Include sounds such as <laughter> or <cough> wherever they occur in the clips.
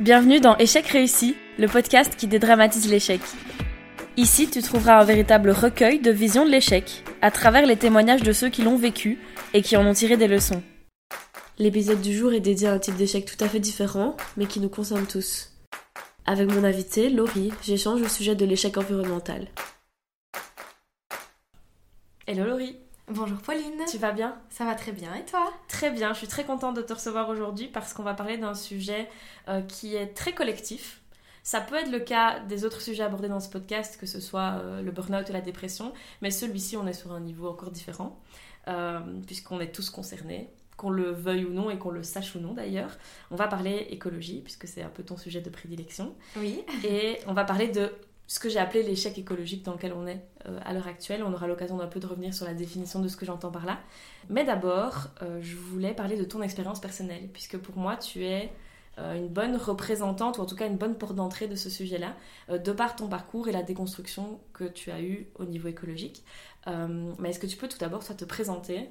Bienvenue dans Échec réussi, le podcast qui dédramatise l'échec. Ici, tu trouveras un véritable recueil de visions de l'échec, à travers les témoignages de ceux qui l'ont vécu et qui en ont tiré des leçons. L'épisode du jour est dédié à un type d'échec tout à fait différent, mais qui nous concerne tous. Avec mon invité, Laurie, j'échange au sujet de l'échec environnemental. Hello Laurie Bonjour Pauline. Tu vas bien? Ça va très bien et toi? Très bien, je suis très contente de te recevoir aujourd'hui parce qu'on va parler d'un sujet euh, qui est très collectif. Ça peut être le cas des autres sujets abordés dans ce podcast, que ce soit euh, le burn-out ou la dépression, mais celui-ci, on est sur un niveau encore différent, euh, puisqu'on est tous concernés, qu'on le veuille ou non et qu'on le sache ou non d'ailleurs. On va parler écologie, puisque c'est un peu ton sujet de prédilection. Oui. Et on va parler de ce que j'ai appelé l'échec écologique dans lequel on est euh, à l'heure actuelle. On aura l'occasion d'un peu de revenir sur la définition de ce que j'entends par là. Mais d'abord, euh, je voulais parler de ton expérience personnelle, puisque pour moi, tu es euh, une bonne représentante, ou en tout cas une bonne porte d'entrée de ce sujet-là, de par ton parcours et la déconstruction que tu as eue au niveau écologique. mais est-ce que tu peux tout d'abord soit te présenter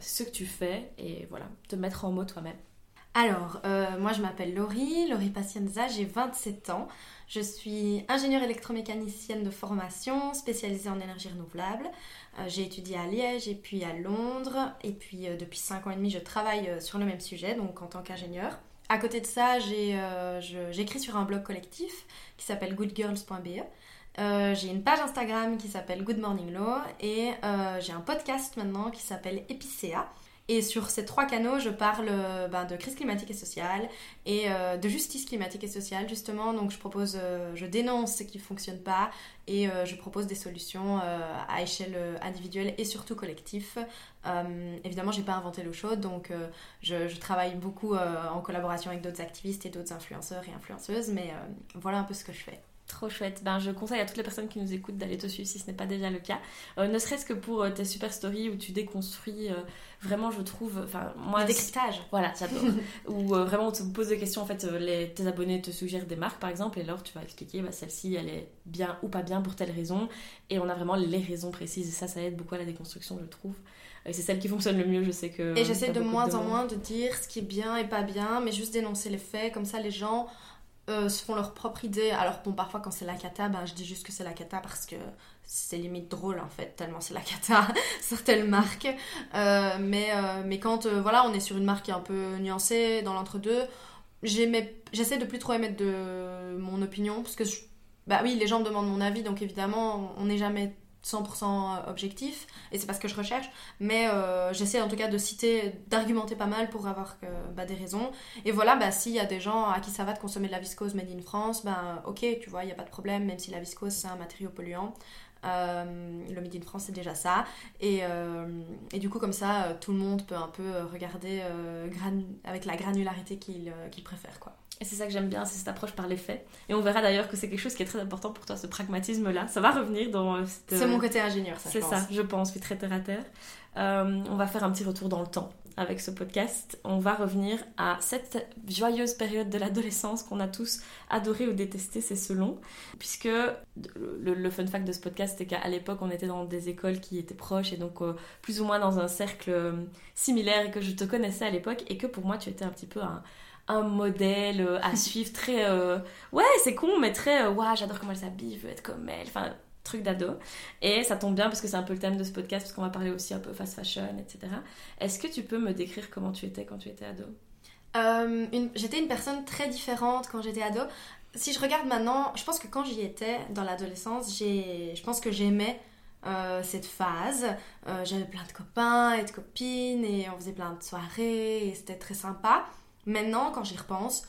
ce que tu fais et voilà, te mettre en mots toi-même? Alors, moi je m'appelle Laurie, Laurie Pacienza, j'ai 27 ans. Je suis ingénieure électromécanicienne de formation, spécialisée en énergie renouvelable. Euh, j'ai étudié à Liège et puis à Londres. Et puis euh, depuis 5 ans et demi, je travaille euh, sur le même sujet, donc en tant qu'ingénieure. À côté de ça, j'écris sur un blog collectif qui s'appelle goodgirls.be. j'ai une page Instagram qui s'appelle Good Morning Law et j'ai un podcast maintenant qui s'appelle Epicea et sur ces trois canaux, je parle euh, ben, de crise climatique et sociale et euh, de justice climatique et sociale, justement. Donc, je propose, euh, je dénonce ce qui ne fonctionne pas et je propose des solutions à échelle individuelle et surtout collectif. évidemment, j'ai pas inventé l'eau chaude, donc je, je, travaille beaucoup en collaboration avec d'autres activistes et d'autres influenceurs et influenceuses, mais voilà un peu ce que je fais. Trop chouette. Ben, je conseille à toutes les personnes qui nous écoutent d'aller te suivre si ce n'est pas déjà le cas. Euh, ne serait-ce que pour euh, tes super stories où tu déconstruis euh, vraiment, je trouve. Enfin, moi. Le décryptage. Voilà, j'adore. <laughs> où vraiment on te pose des questions. En fait, les, tes abonnés te suggèrent des marques par exemple, et alors tu vas expliquer bah, celle-ci elle est bien ou pas bien pour telle raison. Et on a vraiment les raisons précises. Et ça, ça aide beaucoup à la déconstruction, je trouve. Et c'est celle qui fonctionne le mieux, je sais que. Et j'essaie de moins en moins de dire ce qui est bien et pas bien, mais juste dénoncer les faits. Comme ça, les gens euh, se font leur propre idée. Alors bon, parfois quand c'est la cata, ben, je dis juste que c'est la cata parce que c'est limite drôle en fait, tellement c'est la cata <laughs> sur telle marque. Euh, mais, euh, mais quand voilà, on est sur une marque un peu nuancée dans l'entre-deux, j'essaie de plus trop émettre de mon opinion parce que bah oui, les gens demandent mon avis, donc évidemment, on n'est jamais 100% objectif et c'est pas ce que je recherche mais euh, j'essaie en tout cas de citer d'argumenter pas mal pour avoir bah, des raisons. Et voilà bah, s'il y a des gens à qui ça va de consommer de la viscose made in France ben ok tu vois il n'y a pas de problème même si la viscose c'est un matériau polluant. Euh, le made in France c'est déjà ça. Et, euh, et, du coup comme ça tout le monde peut un peu regarder avec la granularité qu'il préfère quoi et c'est ça que j'aime bien, c'est cette approche par les faits. Et on verra d'ailleurs que c'est quelque chose qui est très important pour toi, ce pragmatisme-là. Ça va revenir dans euh, C'est mon côté ingénieur, ça. C'est ça, je pense, puis très terre à terre. Euh, on va faire un petit retour dans le temps avec ce podcast. On va revenir à cette joyeuse période de l'adolescence qu'on a tous adoré ou détesté, c'est selon. Puisque le, fun fact de ce podcast, c'est qu'à l'époque, on était dans des écoles qui étaient proches et donc euh, plus ou moins dans un cercle similaire et que je te connaissais à l'époque et que pour moi, tu étais un petit peu un modèle euh, à <laughs> suivre très euh, ouais c'est con mais très euh, ouais j'adore comment elle s'habille je veux être comme elle enfin truc d'ado et ça tombe bien parce que c'est un peu le thème de ce podcast parce qu'on va parler aussi un peu fast fashion etc est-ce que tu peux me décrire comment tu étais quand tu étais ado? J'étais une personne très différente quand j'étais ado si je regarde maintenant je pense que quand j'y étais dans l'adolescence je pense que j'aimais cette phase. J'avais plein de copains et de copines et on faisait plein de soirées et c'était très sympa. Maintenant, quand j'y repense, euh,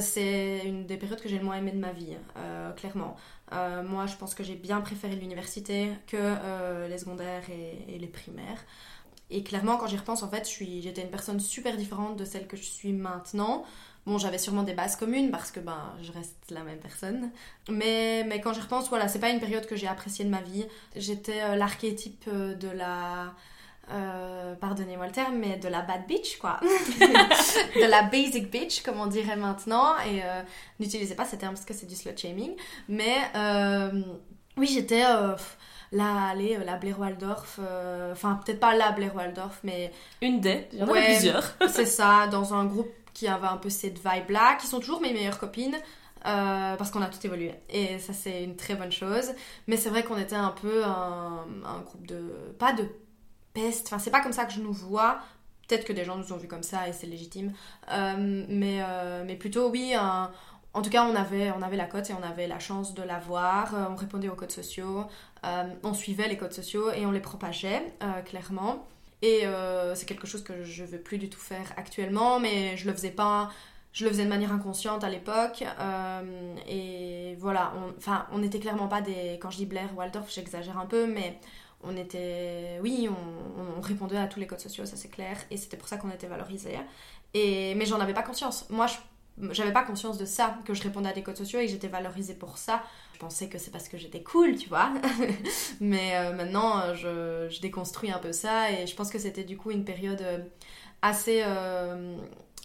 c'est une des périodes que j'ai le moins aimé de ma vie, euh, clairement. Euh, moi, je pense que j'ai bien préféré l'université que les secondaires et, les primaires. Et clairement, quand j'y repense, en fait, j'étais une personne super différente de celle que je suis maintenant. Bon, j'avais sûrement des bases communes parce que ben, je reste la même personne. Mais, mais quand j'y repense, voilà, c'est pas une période que j'ai appréciée de ma vie. J'étais l'archétype de la euh, pardonnez-moi le terme, mais de la bad bitch, quoi. <laughs> de la basic bitch, comme on dirait maintenant. Et euh, n'utilisez pas ce terme parce que c'est du slut shaming. Mais euh, oui, j'étais là, allez, la Blair Waldorf. Enfin, peut-être pas la Blair Waldorf, mais. Une des, il y en a plusieurs. <laughs> c'est ça, dans un groupe qui avaient un peu cette vibe-là, qui sont toujours mes meilleures copines. Euh, parce qu'on a tout évolué. Et ça, c'est une très bonne chose. Mais c'est vrai qu'on était un peu un, un, groupe de. Pas de peste, enfin, c'est pas comme ça que je nous vois. Peut-être que des gens nous ont vus comme ça et c'est légitime. Euh, mais, euh, mais plutôt, oui, en tout cas, on avait, on avait la cote et on avait la chance de l'avoir. on répondait aux codes sociaux, on suivait les codes sociaux et on les propageait, clairement. Et c'est quelque chose que je veux plus du tout faire actuellement, mais je le faisais pas je le faisais de manière inconsciente à l'époque. Euh, et voilà, enfin, on, n'était clairement pas des. Quand je dis Blair, Waldorf, j'exagère un peu, mais on était. Oui, on, répondait à tous les codes sociaux, ça c'est clair. Et c'était pour ça qu'on était valorisés. Et, mais j'en avais pas conscience. Moi, j'avais pas conscience de ça, que je répondais à des codes sociaux et que j'étais valorisée pour ça. Je pensais que c'est parce que j'étais cool, tu vois. <laughs> mais euh, maintenant, je, déconstruis un peu ça et je pense que c'était du coup une période euh, assez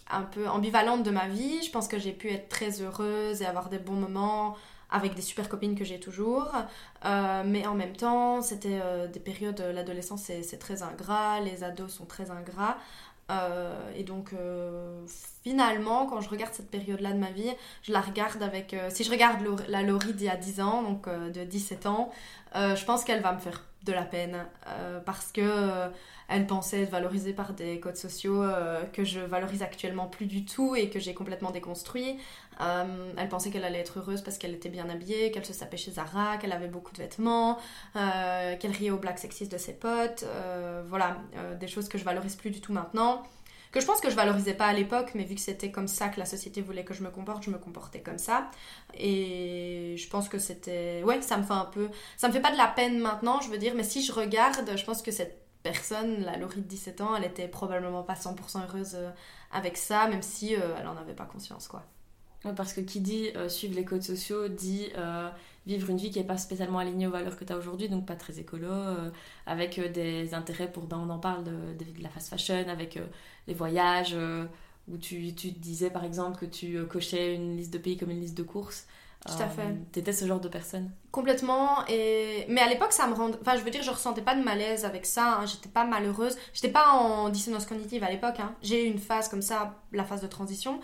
un peu ambivalente de ma vie. Je pense que j'ai pu être très heureuse et avoir des bons moments avec des super copines que j'ai toujours. Euh, mais en même temps, c'était euh, des périodes, l'adolescence c'est très ingrat, les ados sont très ingrats. Euh, et donc finalement, quand je regarde cette période-là de ma vie, je la regarde avec... si je regarde la Laurie d'il y a 10 ans, donc de 17 ans, je pense qu'elle va me faire de la peine parce que elle pensait être valorisée par des codes sociaux euh, que je valorise actuellement plus du tout et que j'ai complètement déconstruit. Euh, elle pensait qu'elle allait être heureuse parce qu'elle était bien habillée, qu'elle se sapait chez Zara, qu'elle avait beaucoup de vêtements, euh, qu'elle riait au black sexiste de ses potes. voilà, des choses que je valorise plus du tout maintenant que je pense que je valorisais pas à l'époque, mais vu que c'était comme ça que la société voulait que je me comporte, je me comportais comme ça. Et je pense que c'était. Ouais, ça me fait un peu. Ça me fait pas de la peine maintenant, je veux dire, mais si je regarde, je pense que cette personne, la Laurie de 17 ans, elle était probablement pas 100% heureuse euh, avec ça, même si euh, elle en avait pas conscience, quoi. Parce que qui dit euh, suivre les codes sociaux dit vivre une vie qui n'est pas spécialement alignée aux valeurs que tu as aujourd'hui, donc pas très écolo, avec des intérêts pour, ben, on en parle de, la fast fashion, avec les voyages, où tu, disais par exemple que tu cochais une liste de pays comme une liste de courses. Tout à fait. Euh, t'étais ce genre de personne? Complètement. Et... Mais à l'époque, ça me rend. Enfin, je veux dire, je ressentais pas de malaise avec ça. Hein. J'étais pas malheureuse. J'étais pas en dissonance cognitive à l'époque. Hein. J'ai eu une phase comme ça, la phase de transition.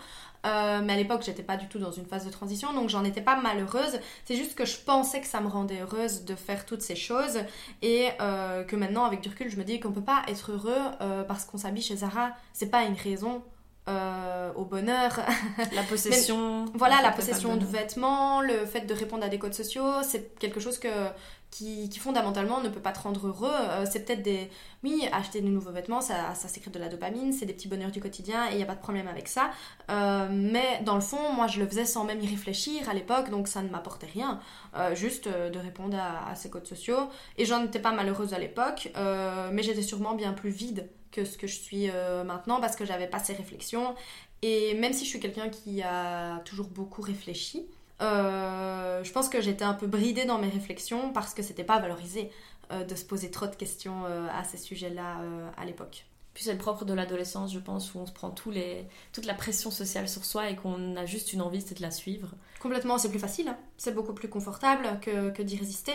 Euh, mais à l'époque, j'étais pas du tout dans une phase de transition. Donc, j'en étais pas malheureuse. C'est juste que je pensais que ça me rendait heureuse de faire toutes ces choses. Et euh, que maintenant, avec du recul, je me dis qu'on peut pas être heureux parce qu'on s'habille chez Zara. C'est pas une raison euh, au bonheur. La <laughs> possession. voilà, la possession de vêtements, le fait de répondre à des codes sociaux, c'est quelque chose que, qui, fondamentalement ne peut pas te rendre heureux. Euh, c'est peut-être des. Oui, acheter de nouveaux vêtements, ça, ça sécrète de la dopamine, c'est des petits bonheurs du quotidien et il n'y a pas de problème avec ça. Euh, mais dans le fond, moi je le faisais sans même y réfléchir à l'époque, donc ça ne m'apportait rien. juste de répondre à, à, ces codes sociaux. Et j'en étais pas malheureuse à l'époque, mais j'étais sûrement bien plus vide que ce que je suis euh, maintenant parce que j'avais pas ces réflexions. Et même si je suis quelqu'un qui a toujours beaucoup réfléchi, euh, je pense que j'étais un peu bridée dans mes réflexions parce que c'était pas valorisé euh, de se poser trop de questions à ces sujets-là à l'époque. Puis c'est le propre de l'adolescence, je pense, où on se prend tous les, toute la pression sociale sur soi et qu'on a juste une envie, c'est de la suivre. Complètement, c'est plus facile, hein. c'est beaucoup plus confortable que, que d'y résister.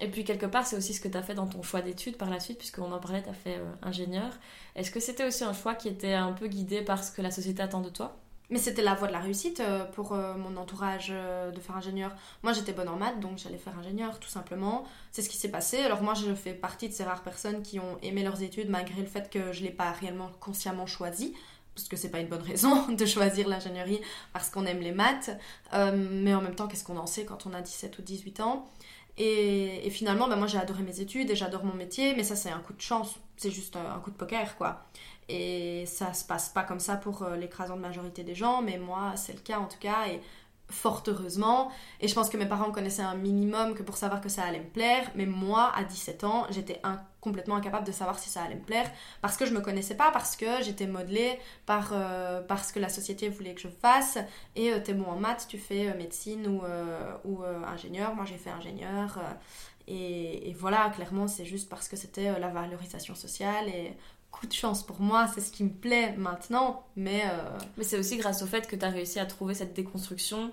Et puis quelque part, c'est aussi ce que tu as fait dans ton choix d'études par la suite, puisqu'on en parlait, tu as fait euh, ingénieur. Est-ce que c'était aussi un choix qui était un peu guidé par ce que la société attend de toi? Mais c'était la voie de la réussite euh, pour euh, mon entourage de faire ingénieur. Moi j'étais bonne en maths, donc j'allais faire ingénieur tout simplement. C'est ce qui s'est passé. Alors moi je fais partie de ces rares personnes qui ont aimé leurs études malgré le fait que je ne l'ai pas réellement consciemment choisi parce que c'est pas une bonne <laughs> raison de choisir l'ingénierie parce qu'on aime les maths. mais en même temps, qu'est-ce qu'on en sait quand on a 17 ou 18 ans? Et, finalement, bah, moi j'ai adoré mes études et j'adore mon métier, mais ça c'est un coup de chance, c'est juste un, coup de poker quoi. Et ça se passe pas comme ça pour euh, l'écrasante majorité des gens, mais moi c'est le cas en tout cas. Et fort heureusement. Et je pense que mes parents connaissaient un minimum que pour savoir que ça allait me plaire. Mais moi, à 17 ans, j'étais complètement incapable de savoir si ça allait me plaire parce que je me connaissais pas, parce que j'étais modelée par, euh, parce que la société voulait que je fasse. Et euh, t'es bon en maths, tu fais euh, médecine ou, ingénieur. Moi, j'ai fait ingénieur. Et, voilà, clairement, c'est juste parce que c'était la valorisation sociale et coup de chance pour moi, c'est ce qui me plaît maintenant, mais... Euh, mais c'est aussi grâce au fait que tu as réussi à trouver cette déconstruction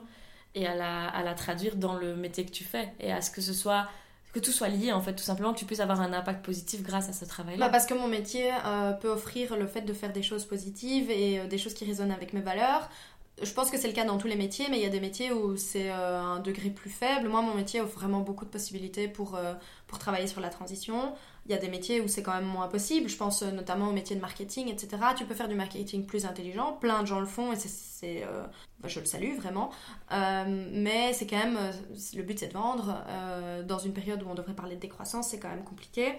et à la, à la traduire dans le métier que tu fais, et à ce que ce soit que tout soit lié en fait, tout simplement, que tu puisses avoir un impact positif grâce à ce travail-là. Bah parce que mon métier peut offrir le fait de faire des choses positives et des choses qui résonnent avec mes valeurs. Je pense que c'est le cas dans tous les métiers, mais il y a des métiers où c'est un degré plus faible. Moi, mon métier offre vraiment beaucoup de possibilités pour, pour travailler sur la transition. Il y a des métiers où c'est quand même moins possible. Je pense euh, notamment au métier de marketing, etc. Tu peux faire du marketing plus intelligent. Plein de gens le font et c'est, euh, bah, je le salue vraiment. Euh, mais c'est quand même, le but c'est de vendre. dans une période où on devrait parler de décroissance, c'est quand même compliqué.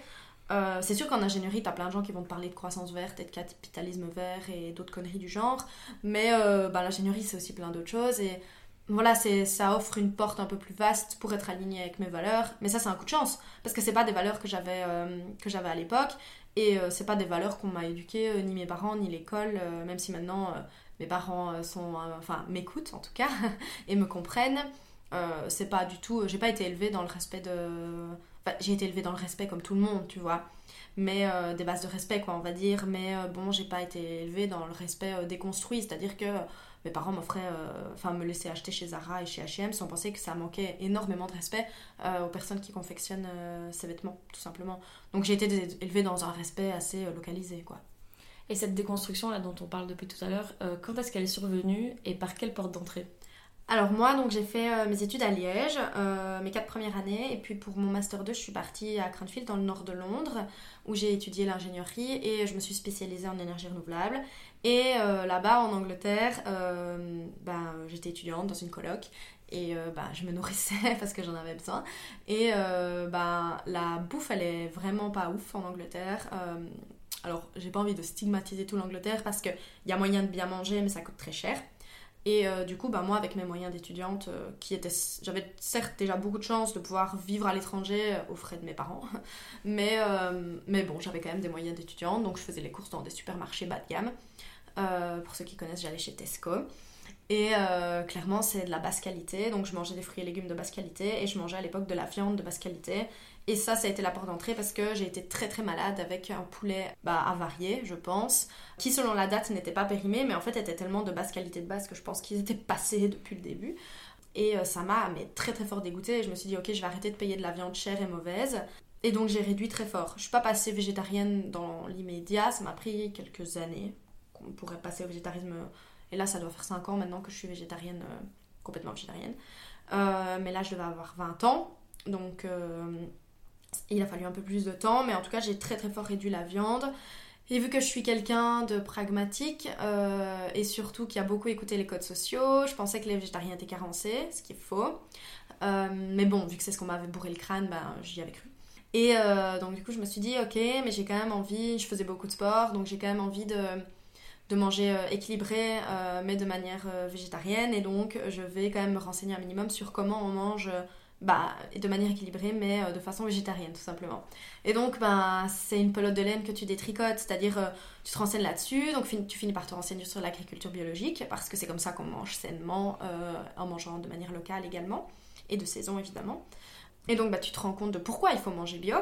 c'est sûr qu'en ingénierie, tu as plein de gens qui vont te parler de croissance verte et de capitalisme vert et d'autres conneries du genre. Mais bah, l'ingénierie, c'est aussi plein d'autres choses. Voilà, c'est ça offre une porte un peu plus vaste pour être aligné avec mes valeurs. Mais ça, c'est un coup de chance parce que c'est pas des valeurs que j'avais euh, que j'avais à l'époque et euh, c'est pas des valeurs qu'on m'a éduquées euh, ni mes parents ni l'école. même si maintenant mes parents sont, enfin, m'écoutent en tout cas <laughs> et me comprennent. c'est pas du tout. J'ai pas été élevée dans le respect de. J'ai été élevée dans le respect comme tout le monde, tu vois mais des bases de respect quoi on va dire mais bon j'ai pas été élevée dans le respect déconstruit c'est à dire que mes parents m'offraient, euh, enfin me laissaient acheter chez Zara et chez H&M sans penser que ça manquait énormément de respect euh, aux personnes qui confectionnent euh, ces vêtements, tout simplement. Donc j'ai été élevée dans un respect assez localisé, quoi. Et cette déconstruction là dont on parle depuis tout à l'heure, quand est-ce qu'elle est survenue et par quelle porte d'entrée? Alors moi, donc j'ai fait mes études à Liège, mes quatre premières années, et puis pour mon master 2, je suis partie à Cranfield dans le nord de Londres, où j'ai étudié l'ingénierie et je me suis spécialisée en énergie renouvelable. Et euh, là-bas, en Angleterre, euh, ben, j'étais étudiante dans une coloc et euh, ben, je me nourrissais <laughs> parce que j'en avais besoin. Et ben, la bouffe, elle est vraiment pas ouf en Angleterre. alors, j'ai pas envie de stigmatiser tout l'Angleterre parce qu'il y a moyen de bien manger, mais ça coûte très cher. Et du coup, ben, moi, avec mes moyens d'étudiante, qui étaient, j'avais certes déjà beaucoup de chance de pouvoir vivre à l'étranger aux frais de mes parents, <laughs> mais, mais bon, j'avais quand même des moyens d'étudiante, donc je faisais les courses dans des supermarchés bas de gamme. Euh, pour ceux qui connaissent, j'allais chez Tesco. Et euh, clairement, c'est de la basse qualité. Donc, je mangeais des fruits et légumes de basse qualité et je mangeais à l'époque de la viande de basse qualité. Et ça, ça a été la porte d'entrée parce que j'ai été très très malade avec un poulet bah, avarié, je pense, qui selon la date n'était pas périmé, mais en fait était tellement de basse qualité de base que je pense qu'ils étaient <laughs> passés depuis le début. Et euh, ça m'a très très fort dégoûté. Je me suis dit, ok, je vais arrêter de payer de la viande chère et mauvaise. Et donc j'ai réduit très fort. Je suis pas passée végétarienne dans l'immédiat, ça m'a pris quelques années, on pourrait passer au végétarisme. Et là, ça doit faire 5 ans maintenant que je suis végétarienne, euh, complètement végétarienne. Euh, mais là, je devais avoir 20 ans. Donc, il a fallu un peu plus de temps. Mais en tout cas, j'ai très très fort réduit la viande. Et vu que je suis quelqu'un de pragmatique et surtout qui a beaucoup écouté les codes sociaux, je pensais que les végétariens étaient carencés, ce qui est faux. mais bon, vu que c'est ce qu'on m'avait bourré le crâne, ben, j'y avais cru. Et donc du coup, je me suis dit, ok, mais j'ai quand même envie, je faisais beaucoup de sport, donc j'ai quand même envie de manger euh, équilibré, euh, mais de manière euh, végétarienne. Et donc, je vais quand même me renseigner un minimum sur comment on mange bah, de manière équilibrée, mais de façon végétarienne, tout simplement. Et donc, bah, c'est une pelote de laine que tu détricotes, c'est-à-dire tu te renseignes là-dessus, donc tu finis par te renseigner sur l'agriculture biologique, parce que c'est comme ça qu'on mange sainement, en mangeant de manière locale également, et de saison évidemment. Et donc, bah, tu te rends compte de pourquoi il faut manger bio,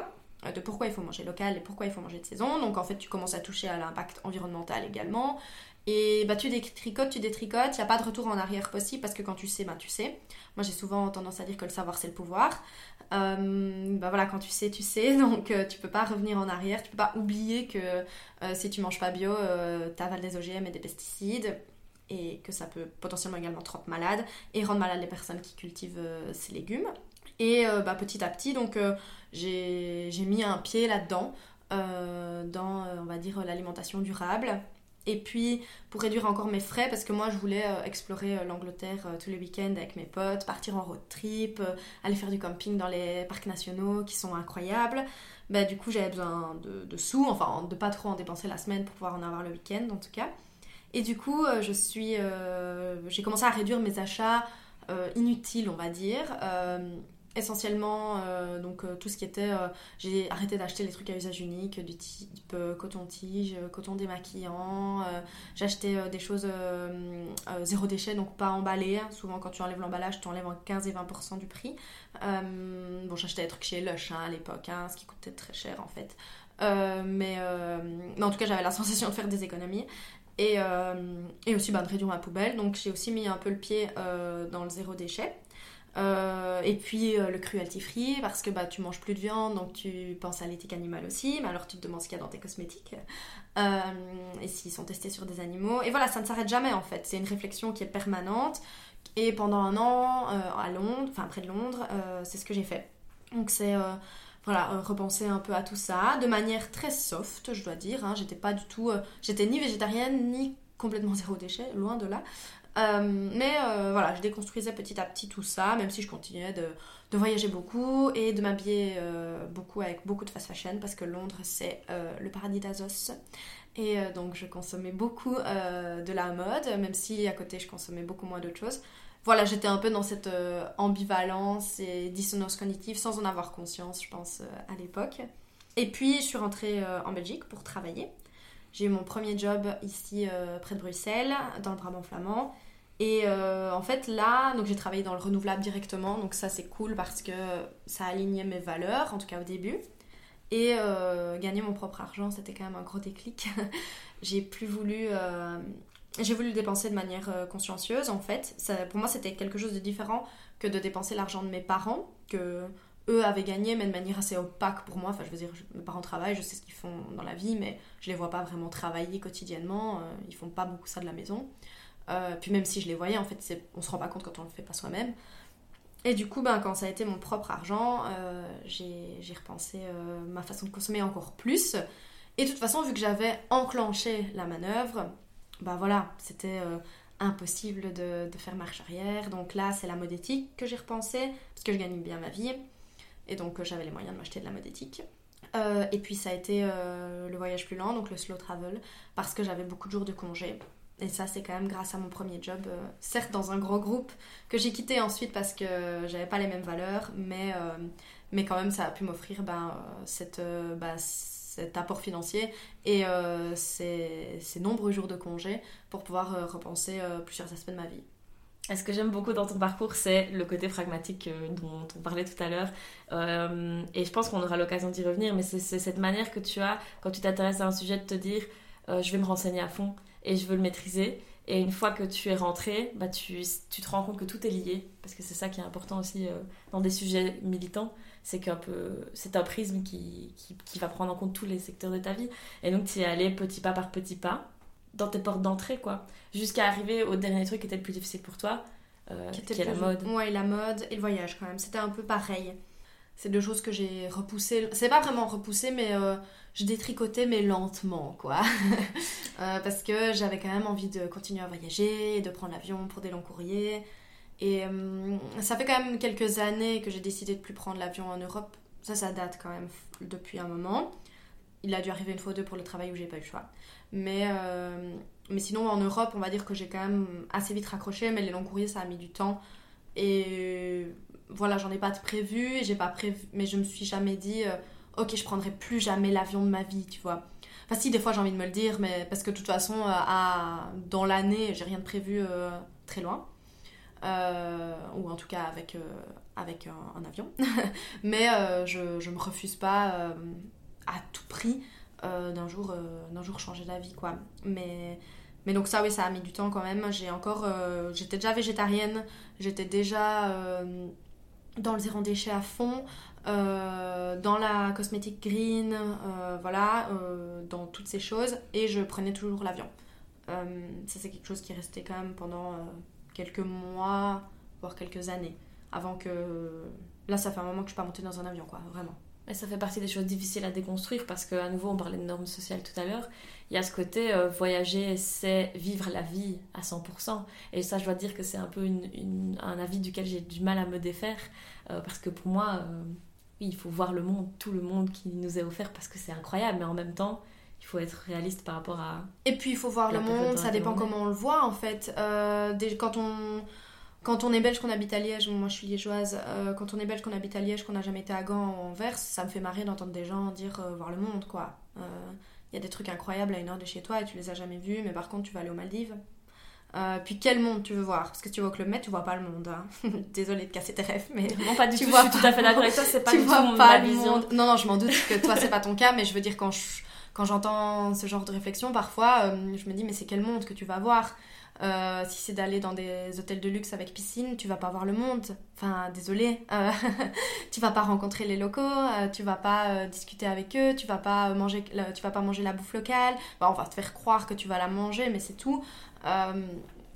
euh, de pourquoi il faut manger local et pourquoi il faut manger de saison. Donc en fait, tu commences à toucher à l'impact environnemental également. Et bah, tu détricotes, tu détricotes, il n'y a pas de retour en arrière possible parce que quand tu sais, bah, tu sais. Moi j'ai souvent tendance à dire que le savoir c'est le pouvoir. Euh, bah voilà, quand tu sais, tu sais, <laughs> donc euh, tu peux pas revenir en arrière, tu peux pas oublier que si tu manges pas bio, tu avales des OGM et des pesticides et que ça peut potentiellement également te rendre malade et rendre malade les personnes qui cultivent ces légumes. Et bah, petit à petit, donc j'ai mis un pied là-dedans, euh, dans, euh, on va dire, l'alimentation durable. Et puis, pour réduire encore mes frais, parce que moi, je voulais euh, explorer l'Angleterre tous les week-ends avec mes potes, partir en road trip, aller faire du camping dans les parcs nationaux qui sont incroyables. Bah, du coup, j'avais besoin de, sous, enfin, de pas trop en dépenser la semaine pour pouvoir en avoir le week-end, en tout cas. Et du coup, je suis, j'ai commencé à réduire mes achats inutiles, on va dire essentiellement euh, donc euh, tout ce qui était euh, j'ai arrêté d'acheter les trucs à usage unique du type coton tige coton démaquillant j'achetais des choses zéro déchet donc pas emballées. Souvent quand tu enlèves l'emballage tu enlèves 15 et 20% du prix. Bon j'achetais des trucs chez Lush hein, à l'époque hein, ce qui coûtait très cher en fait. Mais, en tout cas j'avais la <laughs> sensation de faire des économies. Et, et aussi bah, de réduire ma poubelle. Donc j'ai aussi mis un peu le pied dans le zéro déchet Euh, et puis euh, le cruelty free parce que bah, tu manges plus de viande donc tu penses à l'éthique animale aussi, mais alors tu te demandes ce qu'il y a dans tes cosmétiques euh, et s'ils sont testés sur des animaux. Et voilà, ça ne s'arrête jamais en fait, c'est une réflexion qui est permanente. Et pendant un an à Londres, enfin près de Londres, c'est ce que j'ai fait. Donc c'est voilà, repenser un peu à tout ça de manière très soft, je dois dire. Hein. J'étais pas du tout, j'étais ni végétarienne ni complètement <laughs> zéro déchet, loin de là. Euh, mais euh, voilà, je déconstruisais petit à petit tout ça, même si je continuais de, voyager beaucoup et de m'habiller euh, beaucoup avec beaucoup de fast fashion parce que Londres c'est le paradis d'Azos. Et donc je consommais beaucoup de la mode, même si à côté je consommais beaucoup moins d'autres choses. Voilà, j'étais un peu dans cette ambivalence et dissonance cognitive sans en avoir conscience, je pense, à l'époque. Et puis je suis rentrée en Belgique pour travailler. J'ai eu mon premier job ici près de Bruxelles, dans le Brabant flamand. Et euh, en fait, là, donc j'ai travaillé dans le renouvelable directement, donc ça c'est cool parce que ça alignait mes valeurs, en tout cas au début. Et euh, gagner mon propre argent, c'était quand même un gros déclic. <laughs> j'ai plus voulu. Euh, j'ai voulu le dépenser de manière consciencieuse en fait. Ça, pour moi, c'était quelque chose de différent que de dépenser l'argent de mes parents, que eux avaient gagné, mais de manière assez opaque pour moi. Enfin, je veux dire, mes parents travaillent, je sais ce qu'ils font dans la vie, mais je les vois pas vraiment travailler quotidiennement. ils font pas beaucoup ça de la maison. Euh, puis même si je les voyais, en fait, on se rend pas compte quand on le fait pas soi-même. Et du coup, ben, quand ça a été mon propre argent, euh, j'ai repensé euh, ma façon de consommer encore plus. Et de toute façon, vu que j'avais enclenché la manœuvre, ben voilà, c'était impossible de, faire marche arrière. Donc là, c'est la mode éthique que j'ai repensé, parce que je gagne bien ma vie. Et donc j'avais les moyens de m'acheter de la mode éthique. et puis ça a été le voyage plus lent, donc le slow travel, parce que j'avais beaucoup de jours de congé. Et ça, c'est quand même grâce à mon premier job, euh, certes dans un gros groupe, que j'ai quitté ensuite parce que j'avais pas les mêmes valeurs, mais, euh, mais quand même, ça a pu m'offrir ben, cette, euh, ben, cet apport financier et ces, ces, nombreux jours de congé pour pouvoir repenser plusieurs aspects de ma vie. Et ce que j'aime beaucoup dans ton parcours, c'est le côté pragmatique dont on parlait tout à l'heure. et je pense qu'on aura l'occasion d'y revenir, mais c'est cette manière que tu as, quand tu t'intéresses à un sujet, de te dire je vais me renseigner à fond et je veux le maîtriser. Et une fois que tu es rentré, bah tu, tu te rends compte que tout est lié. Parce que c'est ça qui est important aussi euh, dans des sujets militants. C'est qu'un peu, c'est un prisme qui, qui, qui, va prendre en compte tous les secteurs de ta vie. Et donc tu es allé petit pas par petit pas dans tes portes d'entrée, quoi. Jusqu'à arriver au dernier truc qui était le plus difficile pour toi, euh, qui, était la mode. Ouais, la mode et le voyage quand même. C'était un peu pareil. C'est deux choses que j'ai repoussées. C'est pas vraiment repoussé, mais euh, je détricotais, mais lentement, quoi. <laughs> Euh, parce que j'avais quand même envie de continuer à voyager, de prendre l'avion pour des longs courriers. Et euh, ça fait quand même quelques années que j'ai décidé de plus prendre l'avion en Europe. Ça, ça date quand même depuis un moment. Il a dû arriver une fois ou deux pour le travail où j'ai pas eu le choix. Mais, mais sinon, en Europe, on va dire que j'ai quand même assez vite raccroché, mais les longs courriers, ça a mis du temps. Et voilà, j'en ai pas de prévu, j'ai pas prévu, mais je me suis jamais dit, euh, ok, je prendrai plus jamais l'avion de ma vie, tu vois. Enfin, si, des fois j'ai envie de me le dire, mais parce que de toute façon, euh, à, dans l'année, j'ai rien de prévu euh, très loin. ou en tout cas avec, un, avion. <laughs> mais je, je me refuse pas à tout prix d'un jour, d'un jour changer d'avis, quoi. Mais. Mais donc ça oui ça a mis du temps quand même. J'ai encore j'étais déjà végétarienne, j'étais déjà dans le zéro déchet à fond, euh, dans la cosmétique green, euh, voilà, euh, dans toutes ces choses, et je prenais toujours l'avion. ça, c'est quelque chose qui restait quand même pendant quelques mois, voire quelques années, avant que. Là, ça fait un moment que je suis pas montée dans un avion, quoi, vraiment. Mais ça fait partie des choses difficiles à déconstruire parce qu'à nouveau, on parlait de normes sociales tout à l'heure. Il y a ce côté euh, voyager, c'est vivre la vie à 100%. Et ça, je dois dire que c'est un peu une, un avis duquel j'ai du mal à me défaire euh, parce que pour moi, euh, oui, il faut voir le monde, tout le monde qui nous est offert parce que c'est incroyable. Mais en même temps, il faut être réaliste par rapport à. Et puis, il faut voir le monde, ça dépend comment on le voit en fait. quand on quand on est belge, qu'on habite à Liège, moi je suis liégeoise, euh, quand on est belge, qu'on habite à Liège, qu'on n'a jamais été à Gand en Anvers, ça me fait marrer d'entendre des gens dire euh, voir le monde, quoi. Il euh, y a des trucs incroyables à une heure de chez toi et tu les as jamais vus, mais par contre tu vas aller aux Maldives. puis quel monde tu veux voir? Parce que tu vas au Club Med, tu vois pas le monde. Hein. <laughs> Désolée de casser tes rêves, mais. Non, pas du tout, je suis tout à fait d'accord avec toi, c'est pas <laughs> tu du vois tout pas le monde. Non, non, je m'en doute que toi c'est pas ton cas, mais je veux dire, quand je quand j'entends ce genre de réflexion, parfois, euh, je me dis, mais c'est quel monde que tu vas voir? Euh, si c'est d'aller dans des hôtels de luxe avec piscine, tu vas pas voir le monde. Enfin, désolé. Euh, <laughs> tu vas pas rencontrer les locaux, tu vas pas discuter avec eux, tu vas pas manger, tu vas pas manger la bouffe locale. on va te faire croire que tu vas la manger, mais c'est tout.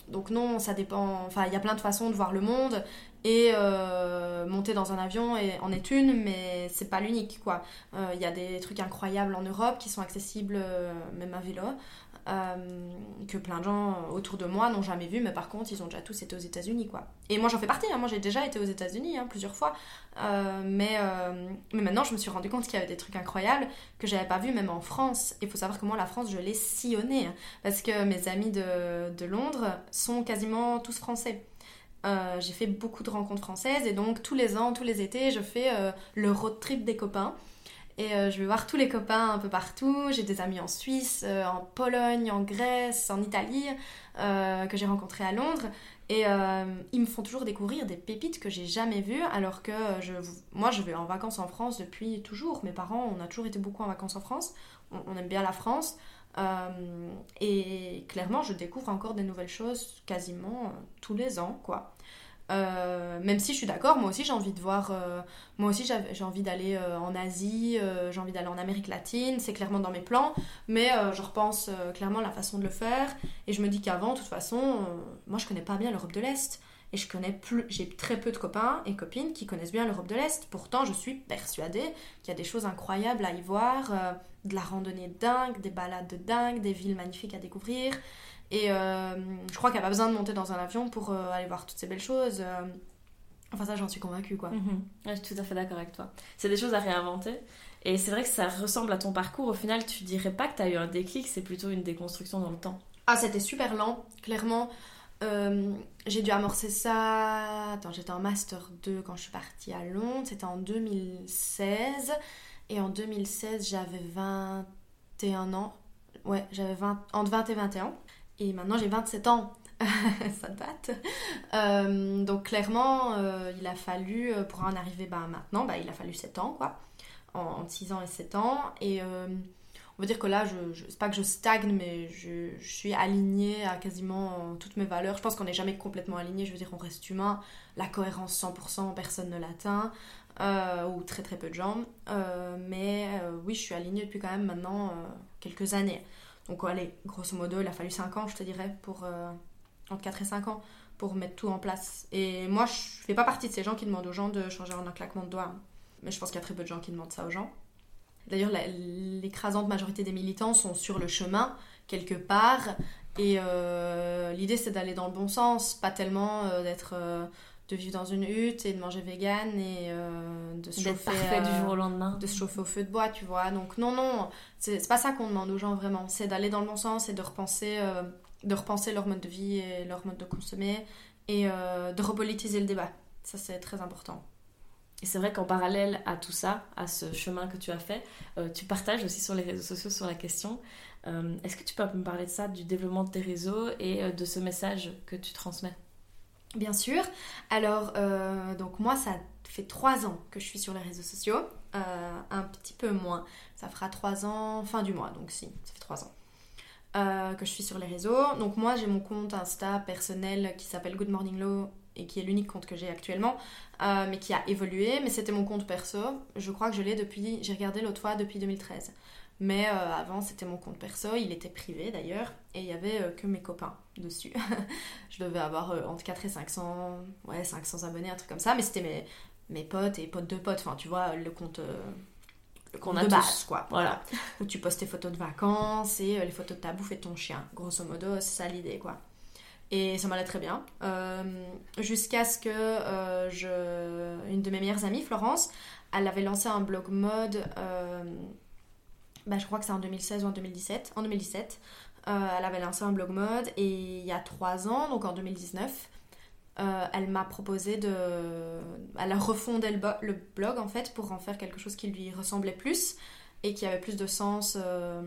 donc non, ça dépend. Enfin, il y a plein de façons de voir le monde. Et euh, monter dans un avion en est une, mais c'est pas l'unique quoi. Il euh, y a des trucs incroyables en Europe qui sont accessibles euh, même à vélo, que plein de gens autour de moi n'ont jamais vu, mais par contre ils ont déjà tous été aux États-Unis quoi. Et moi j'en fais partie, hein. moi j'ai déjà été aux États-Unis hein, plusieurs fois, mais, mais maintenant je me suis rendu compte qu'il y avait des trucs incroyables que j'avais pas vu même en France. Il faut savoir que moi la France je l'ai sillonnée hein, parce que mes amis de, de Londres sont quasiment tous français. Euh, j'ai fait beaucoup de rencontres françaises et donc tous les ans, tous les étés, je fais euh, le road trip des copains. Et euh, je vais voir tous les copains un peu partout. J'ai des amis en Suisse, en Pologne, en Grèce, en Italie, que j'ai rencontrés à Londres. Et ils me font toujours découvrir des pépites que j'ai jamais vues, alors que moi je vais en vacances en France depuis toujours. Mes parents, on a toujours été beaucoup en vacances en France. on aime bien la France. Euh, et clairement, je découvre encore des nouvelles choses quasiment euh, tous les ans, quoi. Euh, même si je suis d'accord, moi aussi j'ai envie de voir, moi aussi j'ai envie d'aller en Asie, j'ai envie d'aller en Amérique latine, c'est clairement dans mes plans, mais je repense clairement la façon de le faire et je me dis qu'avant, de toute façon, moi je connais pas bien l'Europe de l'Est et je connais plus, j'ai très peu de copains et copines qui connaissent bien l'Europe de l'Est. Pourtant, je suis persuadée qu'il y a des choses incroyables à y voir de la randonnée dingue, des balades de dingue, des villes magnifiques à découvrir. Et euh, je crois qu'il n'y a pas besoin de monter dans un avion pour euh, aller voir toutes ces belles choses. Euh. Enfin, ça, j'en suis convaincue, quoi. Mhm. je suis tout à fait d'accord avec toi. C'est des choses à réinventer. Et c'est vrai que ça ressemble à ton parcours. Au final, tu dirais pas que tu as eu un déclic, c'est plutôt une déconstruction dans le temps. Ah, c'était super lent, clairement. j'ai dû amorcer ça. Attends, j'étais en Master 2 quand je suis partie à Londres. C'était en 2016. Et en 2016, j'avais 21 ans. Ouais, j'avais 20... entre 20 et 21. Et maintenant, j'ai 27 ans. <laughs> ça date. Euh, donc clairement, euh, il a fallu, euh, pour en arriver bah, maintenant, bah, il a fallu 7 ans, quoi. En, 6 ans et 7 ans. Et on va dire que là, je, c'est pas que je stagne, mais je, je, suis alignée à quasiment toutes mes valeurs. Je pense qu'on n'est jamais complètement aligné, je veux dire, on reste humain. La cohérence 100%, personne ne l'atteint. Ou très très peu de gens. Mais oui, je suis alignée depuis quand même maintenant quelques années. Donc allez, grosso modo, il a fallu 5 ans, je te dirais, pour entre 4 et 5 ans pour mettre tout en place. Et moi, je fais pas partie de ces gens qui demandent aux gens de changer en un claquement de doigts. Mais je pense qu'il y a très peu de gens qui demandent ça aux gens. D'ailleurs, l'écrasante majorité des militants sont sur le chemin, quelque part. Et l'idée, c'est d'aller dans le bon sens, pas tellement d'être de vivre dans une hutte et de manger vegan et euh, de se chauffer du jour au lendemain. de se chauffer au feu de bois tu vois. Donc non non c'est pas ça qu'on demande aux gens vraiment. C'est d'aller dans le bon sens et de repenser euh, de repenser leur mode de vie et leur mode de consommer et euh, de repolitiser le débat. Ça c'est très important. Et c'est vrai qu'en parallèle à tout ça, à ce chemin que tu as fait, tu partages aussi sur les réseaux sociaux sur la question. Est-ce que tu peux me parler de ça, du développement de tes réseaux et de ce message que tu transmets? Bien sûr. Alors, euh, donc moi, ça fait trois ans que je suis sur les réseaux sociaux. Euh, un petit peu moins. Ça fera trois ans, fin du mois, donc si, ça fait trois ans. Euh, que je suis sur les réseaux. Donc moi, j'ai mon compte Insta personnel qui s'appelle Good Morning Law et qui est l'unique compte que j'ai actuellement, mais qui a évolué. Mais c'était mon compte perso. Je crois que je l'ai depuis, j'ai regardé l'autre fois depuis 2013. Mais euh, avant, c'était mon compte perso, il était privé d'ailleurs, et il y avait euh, que mes copains dessus. <laughs> je devais avoir euh, entre 4 et 500, ouais, 500 abonnés, un truc comme ça, mais c'était mes, mes potes et potes de potes, enfin, tu vois, le compte, qu'on a de base, quoi. Voilà. Où tu postes tes photos de vacances et les photos de ta bouffe et de ton chien. Grosso modo, c'est ça l'idée, quoi. Et ça m'allait très bien. Jusqu'à ce que je... une de mes meilleures amies, Florence, elle avait lancé un blog mode bah, je crois que c'est en 2016 ou en 2017. En 2017, euh, elle avait lancé un blog mode et il y a trois ans, donc en 2019, euh, elle m'a proposé de. Elle a refondé le, blog en fait pour en faire quelque chose qui lui ressemblait plus et qui avait plus de sens euh,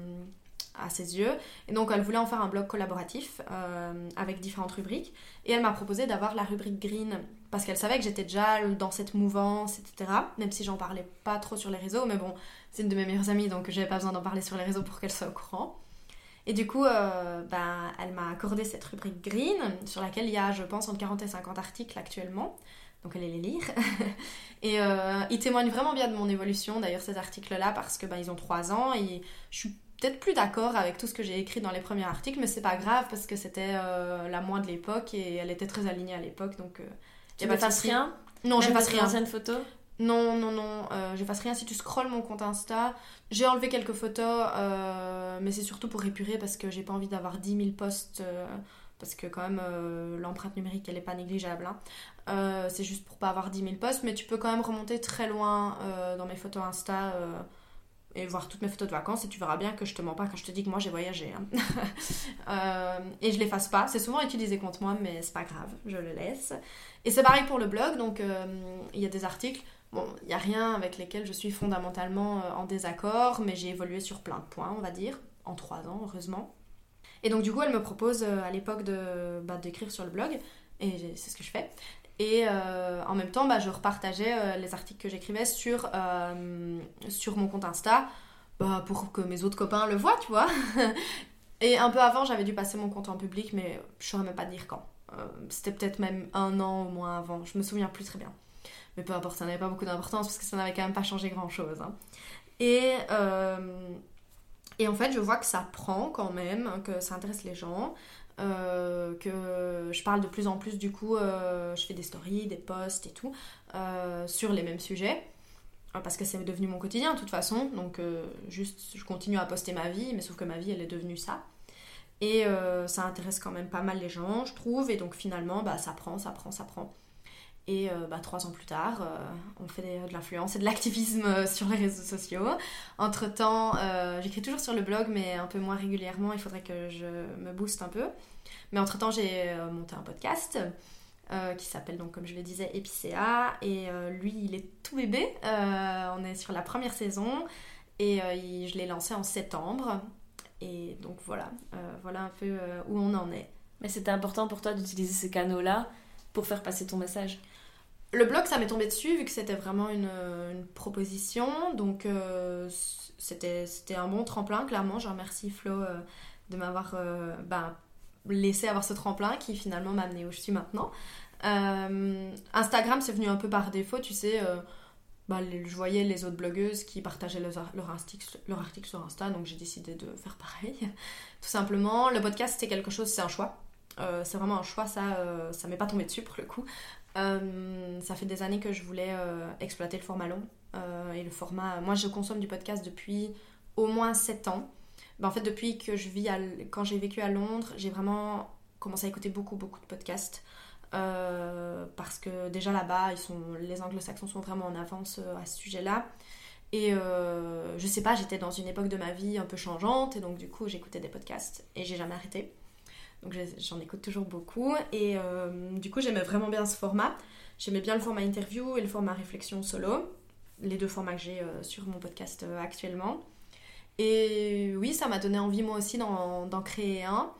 à ses yeux. Et donc, elle voulait en faire un blog collaboratif euh, avec différentes rubriques. Et elle m'a proposé d'avoir la rubrique green parce qu'elle savait que j'étais déjà dans cette mouvance, etc. Même si j'en parlais pas trop sur les réseaux, mais bon, c'est une de mes meilleures amies, donc j'avais pas besoin d'en parler sur les réseaux pour qu'elle soit au courant. Et du coup, ben, elle m'a accordé cette rubrique green, sur laquelle il y a, je pense, entre 40 et 50 articles actuellement. Donc allez les lire. <laughs> et euh, ils témoignent vraiment bien de mon évolution, d'ailleurs, ces articles-là, parce que ben, ils ont 3 ans et je suis peut-être plus d'accord avec tout ce que j'ai écrit dans les premiers articles, mais c'est pas grave parce que c'était euh, la moi de l'époque et elle était très alignée à l'époque, donc... Euh, tu ne fasses rien? Non, je fasse rien. anciennes photos non, non, non, euh, je fasse rien. Si tu scrolles mon compte Insta, j'ai enlevé quelques photos, euh, mais c'est surtout pour épurer parce que j'ai pas envie d'avoir 10 000 posts, euh, parce que quand même l'empreinte numérique elle est pas négligeable. Hein. c'est juste pour pas avoir 10 000 posts, mais tu peux quand même remonter très loin dans mes photos Insta et voir toutes mes photos de vacances et tu verras bien que je te mens pas quand je te dis que moi j'ai voyagé. Hein. <laughs> et je l'efface pas. C'est souvent utilisé contre moi, mais c'est pas grave, je le laisse. Et c'est pareil pour le blog, donc il y a des articles Bon, il n'y a rien avec lesquels je suis fondamentalement euh, en désaccord, mais j'ai évolué sur plein de points, on va dire, en trois ans, heureusement. Et donc, du coup, elle me propose euh, à l'époque de, bah, d'écrire sur le blog, et c'est ce que je fais. Et euh, en même temps, bah, je repartageais les articles que j'écrivais sur, sur mon compte Insta bah, pour que mes autres copains le voient, tu vois. <laughs> et un peu avant, j'avais dû passer mon compte en public, mais je saurais même pas dire quand. c'était peut-être même un an au moins avant, je me souviens plus très bien. Mais peu importe, ça n'avait pas beaucoup d'importance parce que ça n'avait quand même pas changé grand-chose. Hein. Et, euh, et en fait, je vois que ça prend quand même, que ça intéresse les gens. Euh, que je parle de plus en plus du coup, euh, je fais des stories, des posts et tout, sur les mêmes sujets parce que c'est devenu mon quotidien de toute façon, donc juste je continue à poster ma vie, mais sauf que ma vie elle est devenue ça. Et ça intéresse quand même pas mal les gens, je trouve, et donc finalement bah, ça prend, ça prend, ça prend. Et euh, bah, trois ans plus tard, euh, on fait de l'influence et de l'activisme euh, sur les réseaux sociaux. Entre-temps, j'écris toujours sur le blog, mais un peu moins régulièrement. Il faudrait que je me booste un peu. Mais entre-temps, j'ai monté un podcast qui s'appelle, donc comme je le disais, Epicéa. Et lui, il est tout bébé. on est sur la première saison. Et je l'ai lancé en septembre. Et donc voilà, voilà un peu où on en est. Mais c'était important pour toi d'utiliser ces canaux-là pour faire passer ton message? Le blog, ça m'est tombé dessus vu que c'était vraiment une, proposition. Donc, euh, c'était un bon tremplin, clairement. Je remercie Flo euh, de m'avoir euh, ben, laissé avoir ce tremplin qui finalement m'a amené où je suis maintenant. Instagram, c'est venu un peu par défaut, tu sais. Ben, je voyais les autres blogueuses qui partageaient leur, leur, article, leur article sur Insta, donc j'ai décidé de faire pareil, <laughs> tout simplement. Le podcast, c'est quelque chose, c'est un choix. c'est vraiment un choix, ça, ça m'est pas tombé dessus pour le coup. Euh, ça fait des années que je voulais euh, exploiter le format long. Euh, et le format. Moi, je consomme du podcast depuis au moins 7 ans. Ben, en fait, depuis que je vis à, quand j'ai vécu à Londres, j'ai vraiment commencé à écouter beaucoup, beaucoup de podcasts. parce que déjà là-bas, ils sont, les anglo-saxons sont vraiment en avance à ce sujet-là. Et je sais pas, j'étais dans une époque de ma vie un peu changeante, et donc du coup, j'écoutais des podcasts, et j'ai jamais arrêté. Donc j'en écoute toujours beaucoup. Et euh, du coup, j'aimais vraiment bien ce format. J'aimais bien le format interview et le format réflexion solo. Les deux formats que j'ai euh, sur mon podcast euh, actuellement. Et oui, ça m'a donné envie moi aussi d'en créer un.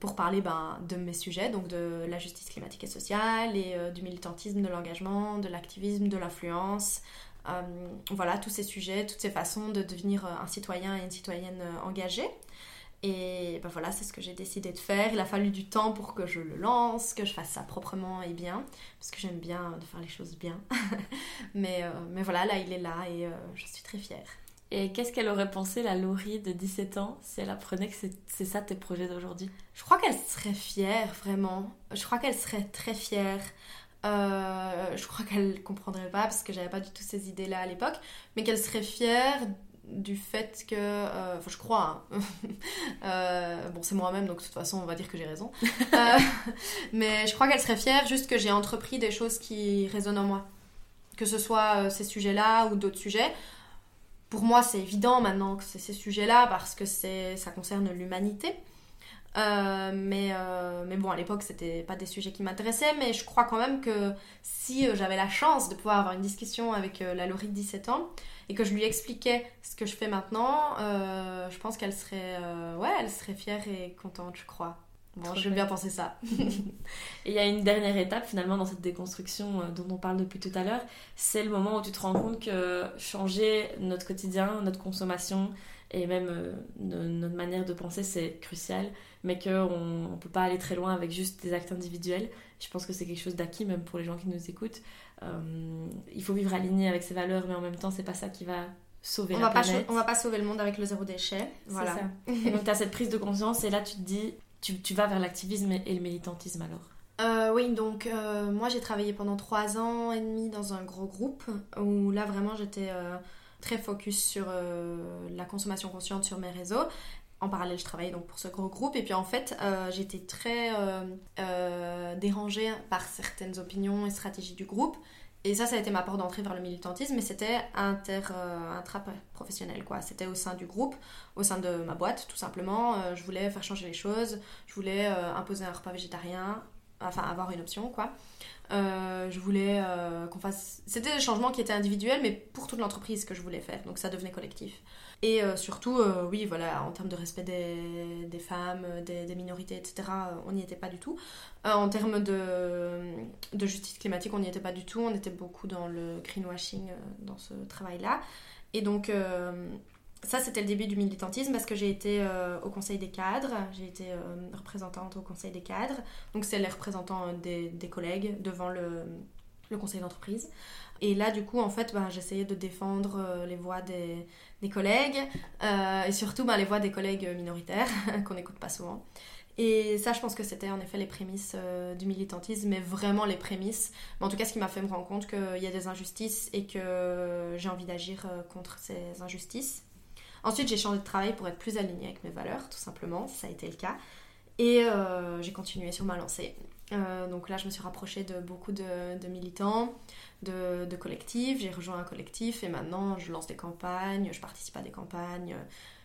pour parler ben, de mes sujets, donc de la justice climatique et sociale, et du militantisme, de l'engagement, de l'activisme, de l'influence, voilà, tous ces sujets, toutes ces façons de devenir un citoyen et une citoyenne engagée. Et ben voilà, c'est ce que j'ai décidé de faire. Il a fallu du temps pour que je le lance, que je fasse ça proprement et bien, parce que j'aime bien de faire les choses bien. <laughs> mais, euh, mais voilà, là il est là et euh, je suis très fière. Et qu'est-ce qu'elle aurait pensé, la Laurie de 17 ans, si elle apprenait que c'est ça tes projets d'aujourd'hui? Je crois qu'elle serait fière, vraiment. Je crois qu'elle serait très fière. Euh, je crois qu'elle comprendrait pas parce que j'avais pas du tout ces idées-là à l'époque, mais qu'elle serait fière du fait que, euh, enfin je crois, hein. <laughs> euh, bon c'est moi-même donc de toute façon on va dire que j'ai raison, <laughs> euh, mais je crois qu'elle serait fière juste que j'ai entrepris des choses qui résonnent en moi, que ce soit ces sujets-là ou d'autres sujets. Pour moi c'est évident maintenant que c'est ces sujets-là parce que ça concerne l'humanité. Mais, mais bon, à l'époque, c'était pas des sujets qui m'intéressaient, mais je crois quand même que si j'avais la chance de pouvoir avoir une discussion avec la Laurie de 17 ans et que je lui expliquais ce que je fais maintenant, je pense qu'elle serait, ouais, elle serait fière et contente, je crois. Bon, je vais bien penser ça. <laughs> <laughs> et il y a une dernière étape finalement dans cette déconstruction dont on parle depuis tout à l'heure, c'est le moment où tu te rends compte que changer notre quotidien, notre consommation, et même notre manière de penser, c'est crucial mais qu'on ne peut pas aller très loin avec juste des actes individuels. Je pense que c'est quelque chose d'acquis, même pour les gens qui nous écoutent. Euh, il faut vivre aligné avec ses valeurs, mais en même temps, c'est pas ça qui va sauver on la va planète. Pas, on va pas sauver le monde avec le zéro déchet. Voilà. Ça. <laughs> et donc, tu as cette prise de conscience, et là, tu te dis, tu, tu vas vers l'activisme et le militantisme alors euh, oui, donc euh, moi j'ai travaillé pendant trois ans et demi dans un gros groupe où là vraiment j'étais très focus sur la consommation consciente sur mes réseaux en parallèle, je travaillais donc pour ce gros groupe. Et puis en fait, euh, j'étais très euh, euh, dérangée par certaines opinions et stratégies du groupe. Et ça, ça a été ma porte d'entrée vers le militantisme, mais c'était inter, intra-professionnel, quoi. C'était au sein du groupe, au sein de ma boîte, tout simplement. je voulais faire changer les choses, je voulais imposer un repas végétarien, enfin avoir une option, quoi. Je voulais qu'on fasse... C'était des changements qui étaient individuels, mais pour toute l'entreprise que je voulais faire, donc ça devenait collectif. Et euh, surtout, euh, oui, voilà, en termes de respect des, femmes, des, minorités, etc., on n'y était pas du tout. Euh, en termes de, justice climatique, on n'y était pas du tout. On était beaucoup dans le greenwashing, dans ce travail-là. Et donc, ça, c'était le début du militantisme parce que j'ai été au Conseil des cadres, j'ai été représentante au Conseil des cadres. Donc, c'est les représentants des, des collègues devant le, conseil d'entreprise. Et là, du coup, en fait, bah, j'essayais de défendre les voix des, collègues, euh, et surtout ben, les voix des collègues minoritaires, <laughs> qu'on n'écoute pas souvent. Et ça, je pense que c'était en effet les prémices euh, du militantisme, mais vraiment les prémices. En tout cas, ce qui m'a fait me rendre compte qu'il y a des injustices et que j'ai envie d'agir euh, contre ces injustices. Ensuite, j'ai changé de travail pour être plus alignée avec mes valeurs, tout simplement. Ça a été le cas. Et j'ai continué sur ma lancée. donc là, je me suis rapprochée de beaucoup de militants de, collectifs. J'ai rejoint un collectif et maintenant je lance des campagnes, je participe à des campagnes.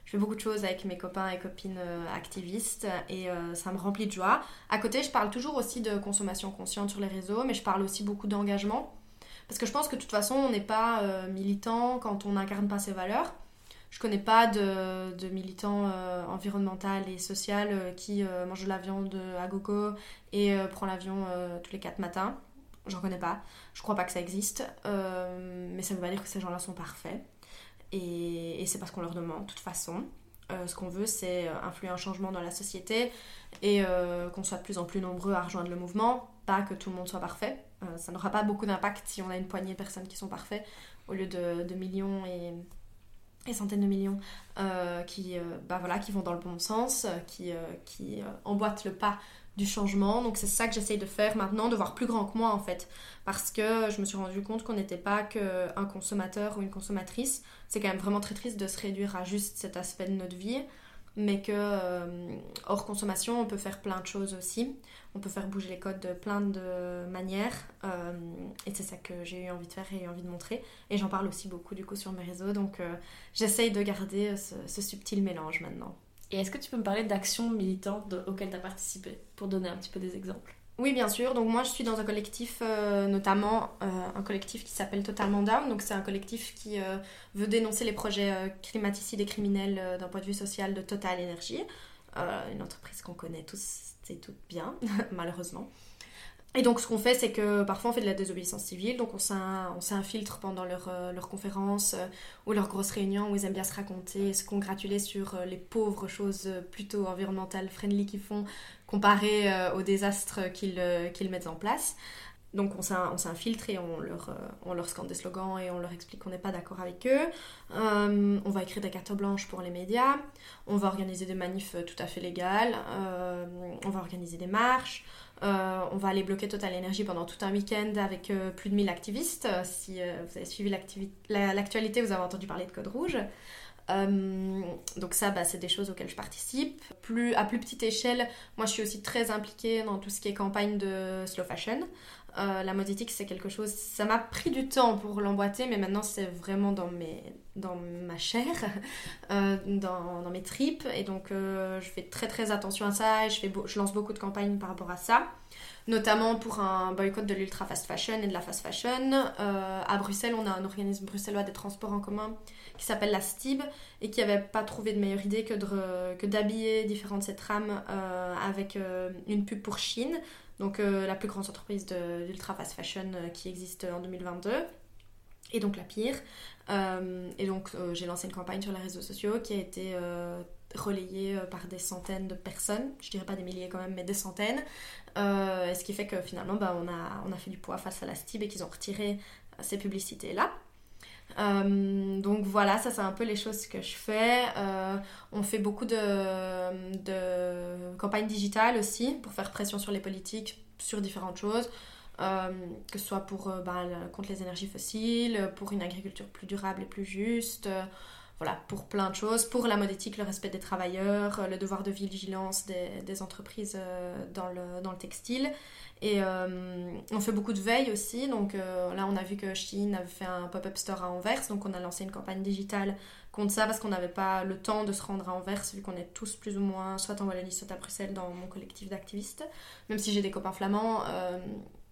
Je fais beaucoup de choses avec mes copains et copines euh, activistes et euh, ça me remplit de joie. À côté, je parle toujours aussi de consommation consciente sur les réseaux, mais je parle aussi beaucoup d'engagement. Parce que je pense que de toute façon, on n'est pas euh, militant quand on n'incarne pas ses valeurs. Je connais pas de, de militant environnemental et social qui mange de la viande à gogo et prend l'avion tous les quatre matins. J'en connais pas. Je crois pas que ça existe. Euh, mais ça veut pas dire que ces gens-là sont parfaits. Et, c'est parce qu'on leur demande, de toute façon. Euh, ce qu'on veut, c'est euh, influer un changement dans la société et qu'on soit de plus en plus nombreux à rejoindre le mouvement. Pas que tout le monde soit parfait. ça n'aura pas beaucoup d'impact si on a une poignée de personnes qui sont parfaits au lieu de, millions et, et, centaines de millions qui, bah voilà, qui vont dans le bon sens, qui, qui emboîtent le pas du changement. Donc c'est ça que j'essaye de faire maintenant, de voir plus grand que moi en fait. Parce que je me suis rendu compte qu'on n'était pas qu'un consommateur ou une consommatrice. C'est quand même vraiment très triste de se réduire à juste cet aspect de notre vie. Mais que euh, hors consommation, on peut faire plein de choses aussi. On peut faire bouger les codes de plein de manières. Euh, et c'est ça que j'ai eu envie de faire et envie de montrer. Et j'en parle aussi beaucoup du coup sur mes réseaux. Donc euh, j'essaye de garder ce subtil mélange maintenant. Et est-ce que tu peux me parler d'actions militantes auxquelles tu as participé, pour donner un petit peu des exemples? Oui, bien sûr. Donc moi, je suis dans un collectif, euh, notamment euh, un collectif qui s'appelle Totalement Down. Donc c'est un collectif qui euh, veut dénoncer les projets climaticides et criminels d'un point de vue social de Total Energy, une entreprise qu'on connaît tous et toutes bien, <laughs> malheureusement. Et donc ce qu'on fait, c'est que parfois on fait de la désobéissance civile, donc on s'infiltre pendant leurs leur conférences euh, ou leurs grosses réunions où ils aiment bien se raconter, se congratuler sur euh, les pauvres choses euh, plutôt environnementales friendly qu'ils font comparé aux désastres qu'ils mettent en place. Donc on s'infiltre et on leur, on leur scande des slogans et on leur explique qu'on n'est pas d'accord avec eux. on va écrire des cartes blanches pour les médias. On va organiser des manifs tout à fait légales. on va organiser des marches. Euh, on va aller bloquer Total Energy pendant tout un week-end avec euh, plus de 1000 activistes. Euh, si vous avez suivi l'actualité, vous avez entendu parler de Code Rouge. donc ça, bah, c'est des choses auxquelles je participe. Plus, à plus petite échelle, moi je suis aussi très impliquée dans tout ce qui est campagne de slow fashion. La mode éthique, c'est quelque chose. Ça m'a pris du temps pour l'emboîter, mais maintenant c'est vraiment dans, mes, dans ma chair, <laughs> euh, dans, dans, mes tripes. Et donc euh, je fais très très attention à ça et je, fais je lance beaucoup de campagnes par rapport à ça. Notamment pour un boycott de l'ultra fast fashion et de la fast fashion. à Bruxelles, on a un organisme bruxellois des transports en commun qui s'appelle la STIB et qui n'avait pas trouvé de meilleure idée que, d'habiller différentes de ces trams avec une pub pour Chine donc euh, la plus grande entreprise d'ultra fast fashion euh, qui existe en 2022 et donc la pire. Euh, et donc j'ai lancé une campagne sur les réseaux sociaux qui a été relayée par des centaines de personnes, je dirais pas des milliers quand même, mais des centaines. ce qui fait que finalement bah, on, a, on a fait du poids face à la STIB et qu'ils ont retiré ces publicités-là. Euh, donc voilà, ça c'est un peu les choses que je fais. Euh, on fait beaucoup de, de, campagnes digitales aussi pour faire pression sur les politiques sur différentes choses. Euh, que ce soit pour, bah, contre les énergies fossiles, pour une agriculture plus durable et plus juste, voilà, pour plein de choses, pour la mode éthique, le respect des travailleurs, le devoir de vigilance des, entreprises dans le, dans le textile. Et euh, on fait beaucoup de veille aussi. Donc euh, là, on a vu que Shein avait fait un pop-up store à Anvers. Donc on a lancé une campagne digitale contre ça parce qu'on n'avait pas le temps de se rendre à Anvers vu qu'on est tous plus ou moins soit en Wallonie, soit à Bruxelles dans mon collectif d'activistes. Même si j'ai des copains flamands, euh,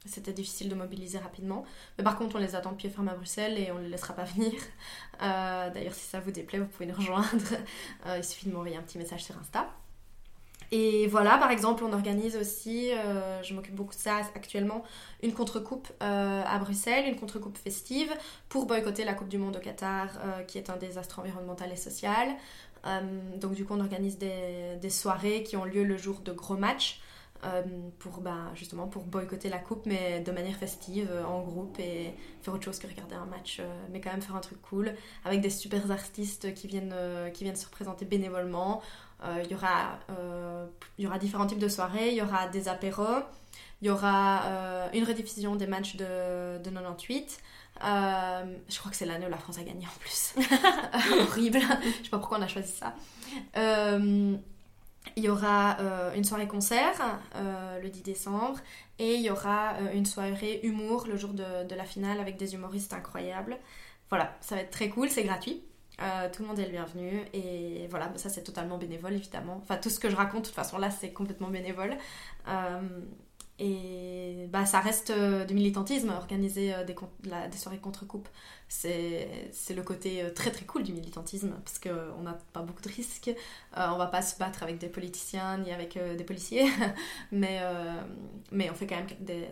c'était difficile de mobiliser rapidement. Mais par contre, on les attend pied ferme à Bruxelles et on ne les laissera pas <laughs> venir. D'ailleurs, si ça vous déplaît, vous pouvez nous rejoindre. <laughs> il suffit de m'envoyer un petit message sur Insta. Et voilà, par exemple, on organise aussi, euh, je m'occupe beaucoup de ça actuellement, une contre-coupe euh, à Bruxelles, une contre-coupe festive pour boycotter la Coupe du Monde au Qatar, euh, qui est un désastre environnemental et social. donc du coup, on organise des, soirées qui ont lieu le jour de gros matchs. Pour bah, justement pour boycotter la coupe mais de manière festive en groupe et faire autre chose que regarder un match mais quand même faire un truc cool avec des super artistes qui viennent, qui viennent se représenter bénévolement euh, il y, aura, euh, y aura différents types de soirées, il y aura des apéros, il y aura euh, une rediffusion des matchs de, de 98. je crois que c'est l'année où la France a gagné en plus. <laughs> <laughs> Horrible. je sais pas pourquoi on a choisi ça. Il y aura une soirée concert le 10 décembre et il y aura une soirée humour le jour de, la finale avec des humoristes incroyables. Voilà, ça va être très cool, c'est gratuit. Euh, tout le monde est le bienvenu et voilà, ça c'est totalement bénévole évidemment. Enfin, tout ce que je raconte, de toute façon là, c'est complètement bénévole. Euh, et bah, ça reste euh, du militantisme, organiser des, des, soirées contre-coupe. C'est le côté très très cool du militantisme parce qu'on n'a pas beaucoup de risques. on va pas se battre avec des politiciens ni avec des policiers, <laughs> mais, mais on fait quand même.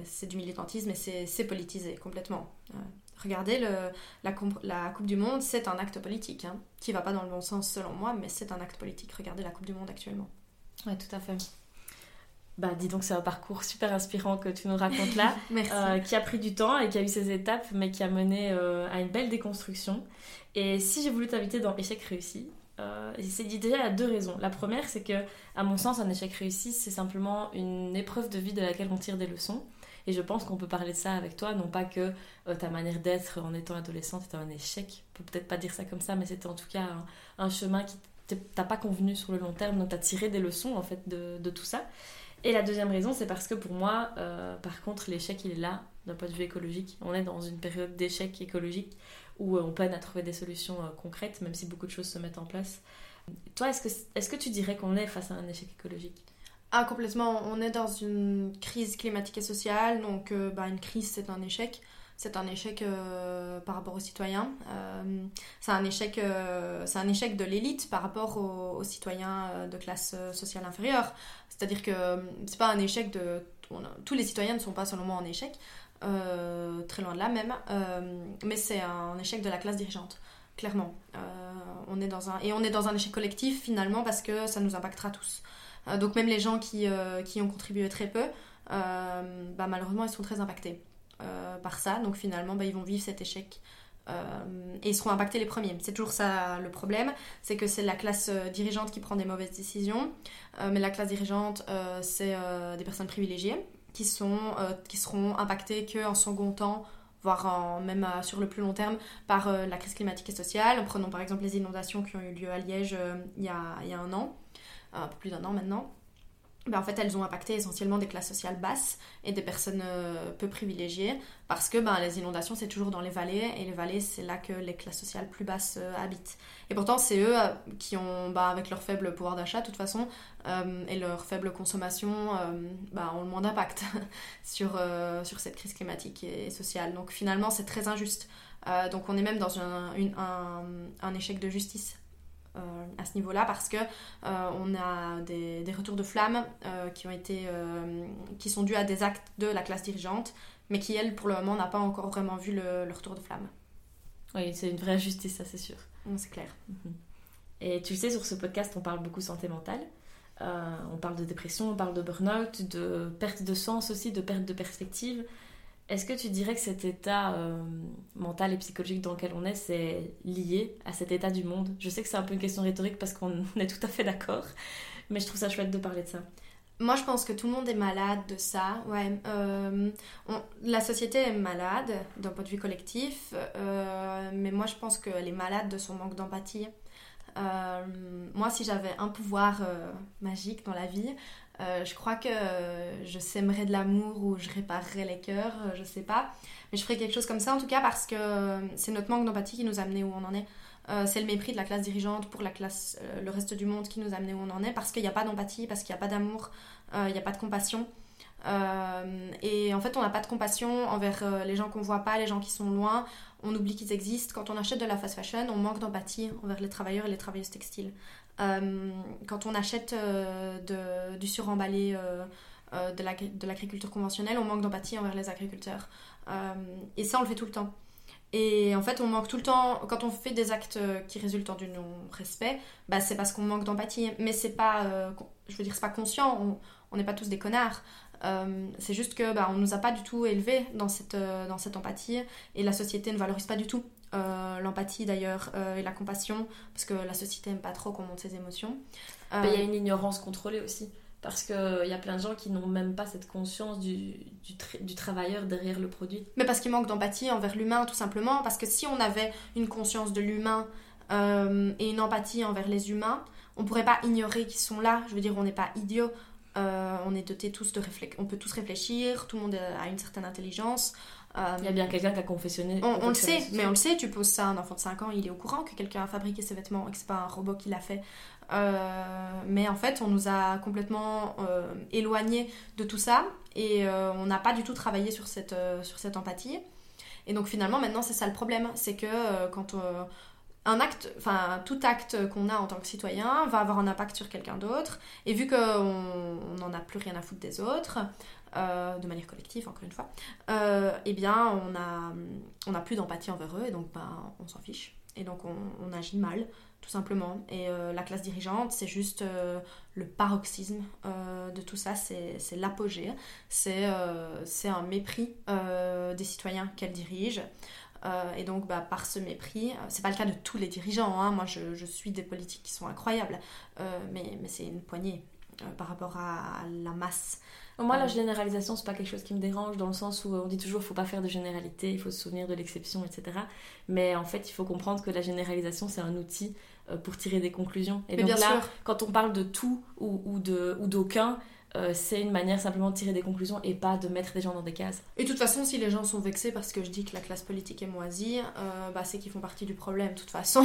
C'est du militantisme et c'est politisé complètement. Regardez, le, la, la, Coupe du Monde, c'est un acte politique, hein, qui va pas dans le bon sens selon moi, mais c'est un acte politique. Regardez la Coupe du Monde actuellement. Oui, tout à fait. Bah, dis donc, c'est un parcours super inspirant que tu nous racontes là, <laughs> euh, qui a pris du temps et qui a eu ses étapes, mais qui a mené euh, à une belle déconstruction. Et si j'ai voulu t'inviter dans Échec réussi, euh, c'est déjà à deux raisons. La première, c'est que, à mon sens, un échec réussi, c'est simplement une épreuve de vie de laquelle on tire des leçons. Et je pense qu'on peut parler de ça avec toi, non pas que euh, ta manière d'être en étant adolescente était un échec, on peut peut-être pas dire ça comme ça, mais c'était en tout cas un, chemin qui t'a pas convenu sur le long terme, donc t'as tiré des leçons en fait de, de, tout ça. Et la deuxième raison, c'est parce que pour moi, euh, par contre, l'échec il est là d'un point de vue écologique. On est dans une période d'échec écologique où euh, on peine à trouver des solutions concrètes, même si beaucoup de choses se mettent en place. Toi, est-ce que, est -ce que tu dirais qu'on est face à un échec écologique? Ah, complètement. On est dans une crise climatique et sociale, donc euh, bah, une crise, c'est un échec. C'est un échec euh, par rapport aux citoyens. Euh, c'est un, échec, c'est un échec de l'élite par rapport aux, citoyens de classe sociale inférieure. C'est-à-dire que c'est pas un échec de. tous les citoyens ne sont pas moi en échec, très loin de là même, mais c'est un échec de la classe dirigeante clairement. on est dans un, et on est dans un échec collectif finalement parce que ça nous impactera tous. Euh, donc même les gens qui, euh, qui ont contribué très peu, euh, bah, malheureusement, ils sont très impactés par ça. Donc finalement, bah, ils vont vivre cet échec. Et ils seront impactés les premiers. C'est toujours ça le problème, c'est que c'est la classe dirigeante qui prend des mauvaises décisions, mais la classe dirigeante, c'est des personnes privilégiées qui, sont, qui seront impactées qu'en second temps voire même sur le plus long terme, par la crise climatique et sociale. Prenons par exemple les inondations qui ont eu lieu à Liège il, y a, un an, un peu plus d'un an maintenant. Ben, en fait, elles ont impacté essentiellement des classes sociales basses et des personnes euh, peu privilégiées parce que ben, les inondations, c'est toujours dans les vallées et les vallées, c'est là que les classes sociales plus basses euh, habitent. Et pourtant, c'est eux euh, qui ont, ben, avec leur faible pouvoir d'achat, de toute façon, et leur faible consommation, ben, ont le moins d'impact <laughs> sur, cette crise climatique et sociale. Donc finalement, c'est très injuste. donc on est même dans un, échec de justice à ce niveau-là parce que euh, on a des, retours de flammes euh, qui ont été qui sont dus à des actes de la classe dirigeante mais qui elle pour le moment n'a pas encore vraiment vu le, retour de flammes. Oui, c'est une vraie justice, ça c'est sûr. C'est clair. Mhm. Et tu sais, sur ce podcast, on parle beaucoup santé mentale. on parle de dépression, on parle de burn-out, de perte de sens aussi, de perte de perspective. Est-ce que tu dirais que cet état euh, mental et psychologique dans lequel on est, c'est lié à cet état du monde? Je sais que c'est un peu une question rhétorique parce qu'on <laughs> est tout à fait d'accord, mais je trouve ça chouette de parler de ça. Moi, je pense que tout le monde est malade de ça. Ouais, euh, la société est malade d'un point de vue collectif, euh, mais moi, je pense qu'elle est malade de son manque d'empathie. moi, si j'avais un pouvoir magique dans la vie, euh, je crois que je sèmerais de l'amour ou je réparerais les cœurs, euh, je sais pas. Mais je ferais quelque chose comme ça en tout cas parce que c'est notre manque d'empathie qui nous a amené où on en est. Euh, c'est le mépris de la classe dirigeante pour la classe, le reste du monde qui nous a amené où on en est parce qu'il n'y a pas d'empathie, parce qu'il n'y a pas d'amour, il n'y a pas de compassion. et en fait, on n'a pas de compassion envers les gens qu'on voit pas, les gens qui sont loin. On oublie qu'ils existent. Quand on achète de la fast fashion, on manque d'empathie envers les travailleurs et les travailleuses textiles. Euh, quand on achète euh, du suremballé euh, de l'agriculture conventionnelle, on manque d'empathie envers les agriculteurs. et ça, on le fait tout le temps. Et en fait, on manque tout le temps, quand on fait des actes qui résultent du non-respect, bah, c'est parce qu'on manque d'empathie. Mais c'est pas, je veux dire, c'est pas conscient, on n'est pas tous des connards. c'est juste que bah, on nous a pas du tout élevés dans cette empathie et la société ne valorise pas du tout euh, l'empathie d'ailleurs euh, et la compassion, parce que la société n'aime pas trop qu'on montre ses émotions. Il y a euh, une ignorance contrôlée aussi, parce qu'il y a plein de gens qui n'ont même pas cette conscience du, du, travailleur derrière le produit. Mais parce qu'il manque d'empathie envers l'humain, tout simplement, parce que si on avait une conscience de l'humain et une empathie envers les humains, on pourrait pas ignorer qu'ils sont là, je veux dire, on n'est pas idiot. on est doté tous de réflexion, on peut tous réfléchir, tout le monde a une certaine intelligence. Il y a bien quelqu'un qui a confessionné. On, le sait, mais on le sait, tu poses ça à un enfant de 5 ans, il est au courant que quelqu'un a fabriqué ses vêtements et que c'est pas un robot qui l'a fait. Euh, mais en fait, on nous a complètement euh, éloignés de tout ça et euh, on n'a pas du tout travaillé sur cette, sur cette empathie. Et donc finalement, maintenant, c'est ça le problème, c'est que quand un acte, enfin tout acte qu'on a en tant que citoyen va avoir un impact sur quelqu'un d'autre. Et vu qu'on n'en a plus rien à foutre des autres, euh, de manière collective, encore une fois, euh, eh bien, on a, on a plus d'empathie envers eux et donc ben, on s'en fiche. Et donc on, agit mal, tout simplement. Et euh, la classe dirigeante, c'est juste le paroxysme de tout ça, c'est l'apogée. C'est un mépris des citoyens qu'elle dirige. Et donc, bah, par ce mépris, c'est pas le cas de tous les dirigeants. Hein. Moi, je, je, suis des politiques qui sont incroyables, mais, mais c'est une poignée par rapport à la masse. Moi, la généralisation, c'est pas quelque chose qui me dérange dans le sens où on dit toujours faut pas faire de généralité, il faut se souvenir de l'exception, etc. Mais en fait, il faut comprendre que la généralisation, c'est un outil euh, pour tirer des conclusions. Et donc là, quand on parle de tout ou, ou d'aucun, euh, c'est une manière simplement de tirer des conclusions et pas de mettre des gens dans des cases. Et de toute façon, si les gens sont vexés parce que je dis que la classe politique est moisie, euh, bah, c'est qu'ils font partie du problème de toute façon.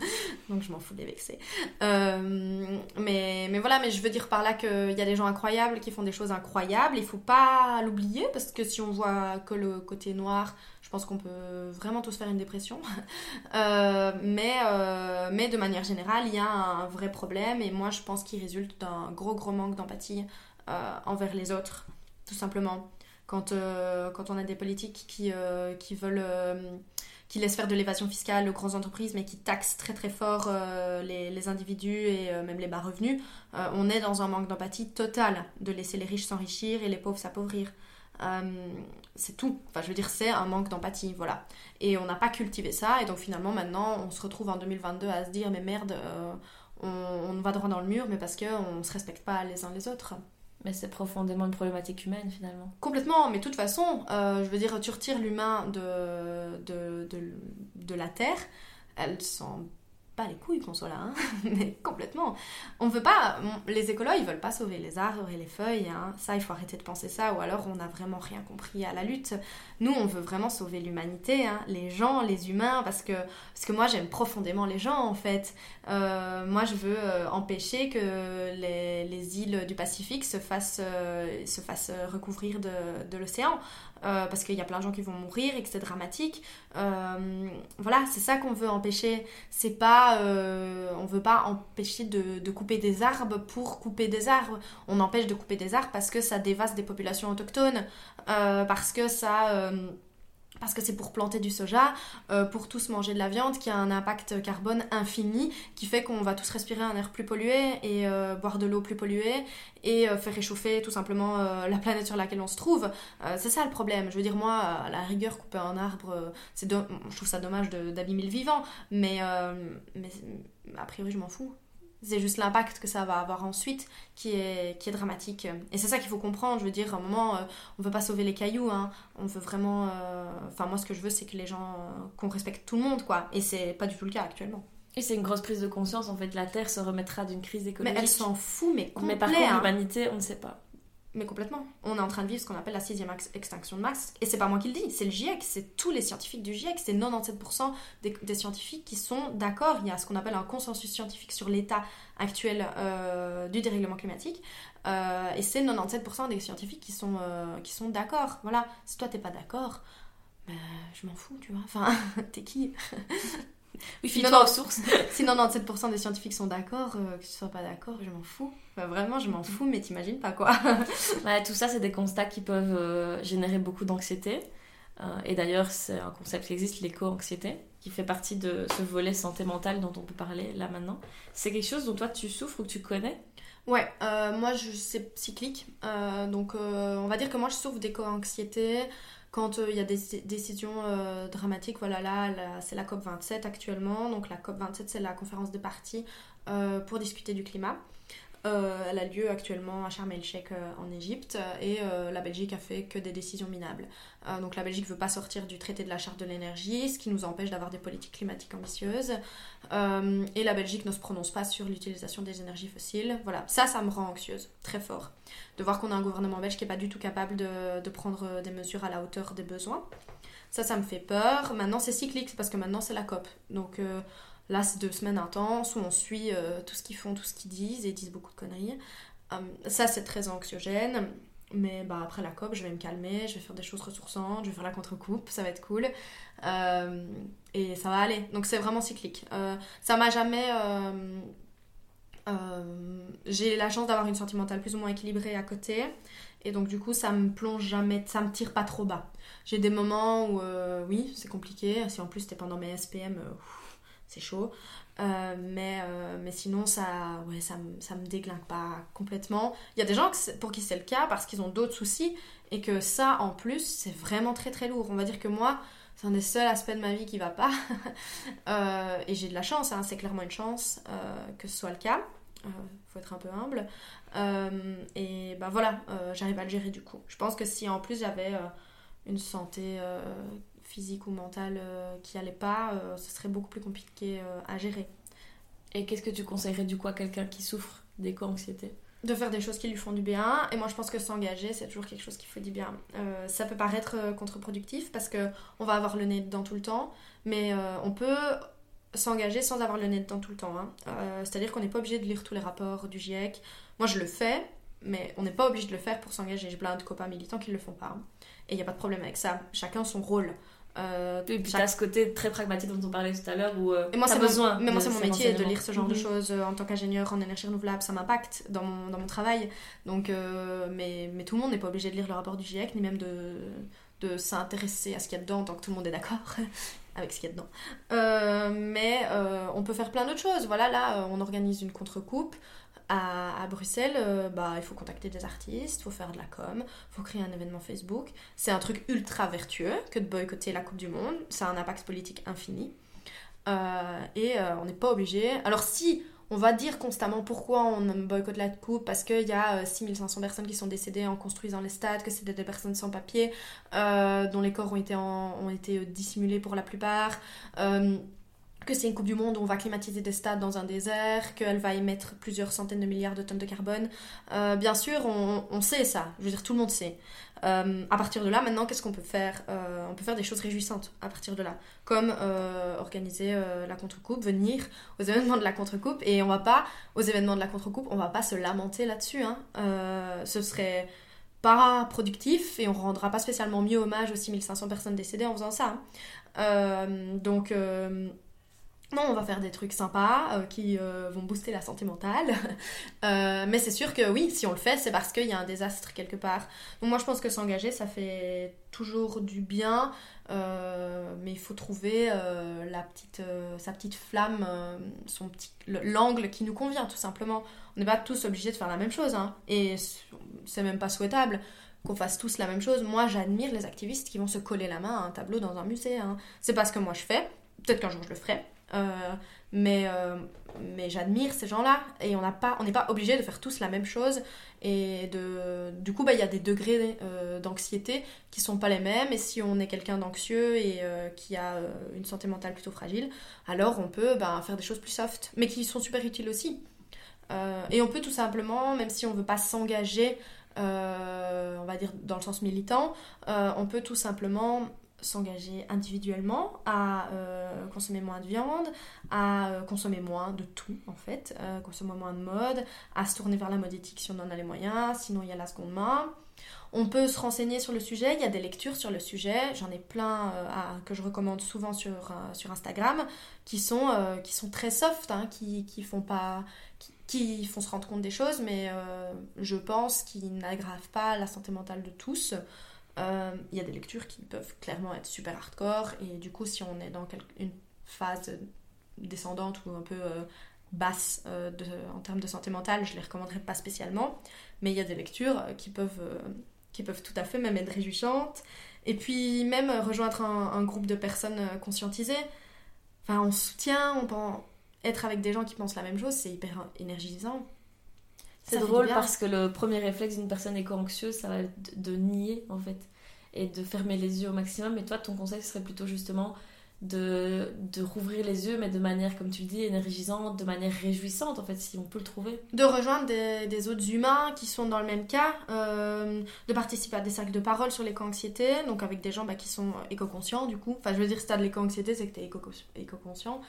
<laughs> Donc je m'en fous de les vexer. Euh, mais, mais voilà, mais je veux dire par là qu'il y a des gens incroyables qui font des choses incroyables. Il faut pas l'oublier parce que si on voit que le côté noir, je pense qu'on peut vraiment tous faire une dépression. <laughs> mais, mais de manière générale, il y a un vrai problème et moi je pense qu'il résulte d'un gros gros manque d'empathie euh, envers les autres, tout simplement. Quand, euh, quand on a des politiques qui, euh, qui veulent qui laissent faire de l'évasion fiscale aux grandes entreprises, mais qui taxent très très fort les, les, individus et même les bas revenus, on est dans un manque d'empathie total de laisser les riches s'enrichir et les pauvres s'appauvrir. c'est tout. Enfin, je veux dire, c'est un manque d'empathie, voilà. Et on n'a pas cultivé ça, et donc finalement, maintenant, on se retrouve en 2022 à se dire, mais merde, on, on va droit dans le mur, mais parce qu'on ne se respecte pas les uns les autres. Mais c'est profondément une problématique humaine finalement. Complètement, mais de toute façon, euh, je veux dire, tu retires l'humain de, de, de, la Terre, elle s'en pas les couilles qu'on soit là, hein, <laughs> mais complètement. On veut pas, les écolos ils veulent pas sauver les arbres et les feuilles, hein. ça il faut arrêter de penser ça, ou alors on n'a vraiment rien compris à la lutte. Nous on veut vraiment sauver l'humanité, hein. les gens, les humains, parce que, moi j'aime profondément les gens en fait. Euh, moi je veux euh, empêcher que les, les, îles du Pacifique se fassent, euh, recouvrir de l'océan. Euh, parce qu'il y a plein de gens qui vont mourir et que c'est dramatique. Euh, voilà, c'est ça qu'on veut empêcher. C'est pas, euh, on veut pas empêcher de, de, couper des arbres pour couper des arbres. On empêche de couper des arbres parce que ça dévaste des populations autochtones, parce que ça parce que c'est pour planter du soja, euh, pour tous manger de la viande qui a un impact carbone infini, qui fait qu'on va tous respirer un air plus pollué et euh, boire de l'eau plus polluée et euh, faire réchauffer tout simplement la planète sur laquelle on se trouve. c'est ça le problème. Je veux dire, moi, à la rigueur, couper un arbre, c'est je trouve ça dommage d'abîmer le vivant, mais, mais a priori, je m'en fous. C'est juste l'impact que ça va avoir ensuite qui est, qui est dramatique. Et c'est ça qu'il faut comprendre. Je veux dire, à un moment, euh, on veut pas sauver les cailloux. Hein. On veut vraiment. Euh, enfin, moi, ce que je veux, c'est que les gens. Euh, qu'on respecte tout le monde, quoi. Et c'est pas du tout le cas actuellement. Et c'est une grosse prise de conscience. En fait, la Terre se remettra d'une crise écologique. Mais elle s'en fout, mais complet. Mais par contre, hein. l'humanité, on ne sait pas. Mais complètement. On est en train de vivre ce qu'on appelle la sixième extinction de masse. Et c'est pas moi qui le dis, c'est le GIEC, c'est tous les scientifiques du GIEC, c'est 97% des, scientifiques qui sont d'accord. Il y a ce qu'on appelle un consensus scientifique sur l'état actuel euh, du dérèglement climatique. Euh, et c'est 97% des scientifiques qui sont, euh, qui sont d'accord. Voilà, si toi t'es pas d'accord, ben, je m'en fous, tu vois. Enfin, <laughs> t'es qui? Oui, <laughs> si, 90, si 97% des scientifiques sont d'accord, euh, que tu sois pas d'accord, je m'en fous. vraiment, je m'en fous, mais t'imagines pas quoi. <laughs> tout ça, c'est des constats qui peuvent euh, générer beaucoup d'anxiété. Euh, et d'ailleurs, c'est un concept qui existe, l'éco-anxiété, qui fait partie de ce volet santé mentale dont on peut parler là maintenant. C'est quelque chose dont toi tu souffres ou que tu connais? Ouais, moi je, c'est cyclique. donc on va dire que moi je souffre d'éco-anxiété quand euh, il y a des décisions euh, dramatiques, voilà là, c'est la COP27 actuellement. Donc la COP27 c'est la conférence des parties euh, pour discuter du climat. Elle a lieu actuellement à Sharm el-Sheikh en Égypte et la Belgique a fait que des décisions minables. donc la Belgique ne veut pas sortir du traité de la charte de l'énergie, ce qui nous empêche d'avoir des politiques climatiques ambitieuses. et la Belgique ne se prononce pas sur l'utilisation des énergies fossiles. Voilà, ça, ça me rend anxieuse, très fort de voir qu'on a un gouvernement belge qui n'est pas du tout capable de, prendre des mesures à la hauteur des besoins. Ça, ça me fait peur. Maintenant, c'est cyclique, parce que maintenant, c'est la COP. Donc euh, là, c'est deux semaines intenses où on suit euh, tout ce qu'ils font, tout ce qu'ils disent, et ils disent beaucoup de conneries. Euh, ça, c'est très anxiogène. Mais bah, après la COP, je vais me calmer, je vais faire des choses ressourçantes, je vais faire la contre-coupe, ça va être cool. et ça va aller. Donc c'est vraiment cyclique. ça m'a jamais euh, j'ai la chance d'avoir une santé mentale plus ou moins équilibrée à côté. Et donc, du coup, ça me plonge jamais, ça me tire pas trop bas. J'ai des moments où, euh, oui, c'est compliqué. Si en plus c'était pendant mes SPM, euh, c'est chaud. mais, mais sinon, ça, ouais, ça, ça me déglingue pas complètement. Il y a des gens pour qui c'est le cas parce qu'ils ont d'autres soucis et que ça, en plus, c'est vraiment très très lourd. On va dire que moi, c'est un des seuls aspects de ma vie qui va pas. <laughs> et j'ai de la chance, hein, c'est clairement une chance que ce soit le cas. Euh, faut être un peu humble. Euh, et ben voilà, euh, j'arrive à le gérer du coup. Je pense que si en plus j'avais une santé physique ou mentale qui allait pas, ce serait beaucoup plus compliqué à gérer. Et qu'est-ce que tu conseillerais du coup à quelqu'un qui souffre d'éco-anxiété de faire des choses qui lui font du bien et moi je pense que s'engager c'est toujours quelque chose qui fait du bien ça peut paraître contre-productif parce que on va avoir le nez dedans tout le temps mais on peut s'engager sans avoir le nez dedans tout le temps. Hein. Euh, c'est-à-dire qu'on n'est pas obligé de lire tous les rapports du GIEC. Moi, je le fais, mais on n'est pas obligé de le faire pour s'engager. J'ai plein de copains militants qui ne le font pas. Hein. Et il n'y a pas de problème avec ça. Chacun son rôle. Euh, et puis ce côté très pragmatique dont on parlait tout à l'heure où euh, et moi c'est besoin mais moi c'est mon métier de lire ce genre de mhm. choses euh, en tant qu'ingénieur en énergie renouvelable ça m'impacte dans mon, dans mon travail donc mais, mais tout le monde n'est pas obligé de lire le rapport du GIEC ni même de, de s'intéresser à ce qu'il y a dedans tant que tout le monde est d'accord <laughs> avec ce qu'il y a dedans. Euh, mais euh, on peut faire plein d'autres choses. Voilà, là, euh, on organise une contre-coupe. À, Bruxelles, bah, il faut contacter des artistes, il faut faire de la com, il faut créer un événement Facebook. C'est un truc ultra vertueux que de boycotter la Coupe du Monde. Ça a un impact politique infini. et on n'est pas obligé. Alors si on va dire constamment pourquoi on boycotte la coupe, parce qu'il y a 6500 personnes qui sont décédées en construisant les stades, que c'était des personnes sans papier, dont les corps ont été, ont été dissimulés pour la plupart que c'est une Coupe du Monde où on va climatiser des stades dans un désert, qu'elle va émettre plusieurs centaines de milliards de tonnes de carbone. Euh, bien sûr, on, sait ça. Je veux dire, tout le monde sait. Euh, à partir de là, maintenant, qu'est-ce qu'on peut faire euh, On peut faire des choses réjouissantes à partir de là, comme organiser la contre-coupe, venir aux événements de la contre-coupe, et on va pas aux événements de la contre-coupe, on va pas se lamenter là-dessus. Hein. ce serait pas productif et on rendra pas spécialement mieux hommage aux 6500 personnes décédées en faisant ça. Hein. donc non, on va faire des trucs sympas euh, qui euh, vont booster la santé mentale. <laughs> Euh, mais c'est sûr que oui, si on le fait, c'est parce qu'il y a un désastre quelque part. Donc moi, je pense que s'engager, ça fait toujours du bien. mais il faut trouver sa petite flamme, son petit, l'angle qui nous convient, tout simplement. On n'est pas tous obligés de faire la même chose. Hein, et c'est même pas souhaitable qu'on fasse tous la même chose. Moi, j'admire les activistes qui vont se coller la main à un tableau dans un musée. Hein. C'est pas ce que moi je fais. Peut-être qu'un jour je le ferai. Euh, mais euh, mais j'admire ces gens-là et on n'est pas obligé de faire tous la même chose et de du coup bah il y a des degrés euh, d'anxiété qui sont pas les mêmes et si on est quelqu'un d'anxieux et qui a une santé mentale plutôt fragile alors on peut bah, faire des choses plus soft mais qui sont super utiles aussi. Et on peut tout simplement même si on veut pas s'engager on va dire dans le sens militant on peut tout simplement s'engager individuellement à euh, consommer moins de viande, à euh, consommer moins de tout en fait, euh, consommer moins de mode, à se tourner vers la mode éthique si on en a les moyens, sinon il y a la seconde main. On peut se renseigner sur le sujet, il y a des lectures sur le sujet, j'en ai plein que je recommande souvent sur, sur Instagram, qui sont, qui sont très soft, hein, qui, qui font pas... Qui, font se rendre compte des choses, mais je pense qu'ils n'aggravent pas la santé mentale de tous. Euh, il y a des lectures qui peuvent clairement être super hardcore et du coup si on est dans une phase descendante ou un peu euh, basse euh, en termes de santé mentale, je les recommanderais pas spécialement, mais il y a des lectures qui peuvent, qui peuvent tout à fait même être réjouissantes et puis même rejoindre un, groupe de personnes conscientisées. Enfin, on soutient, on pense être avec des gens qui pensent la même chose, c'est hyper énergisant. C'est drôle parce que le premier réflexe d'une personne éco-anxieuse, ça va être de, nier en fait et de fermer les yeux au maximum. Et toi, ton conseil serait plutôt justement de, de rouvrir les yeux, mais de manière, comme tu le dis, énergisante, de manière réjouissante en fait, si on peut le trouver. De rejoindre des, autres humains qui sont dans le même cas, euh, de participer à des cercles de parole sur l'éco-anxiété, donc avec des gens bah, qui sont éco-conscients du coup. Enfin, je veux dire, si t'as de l'éco-anxiété, c'est que t'es éco-conscient.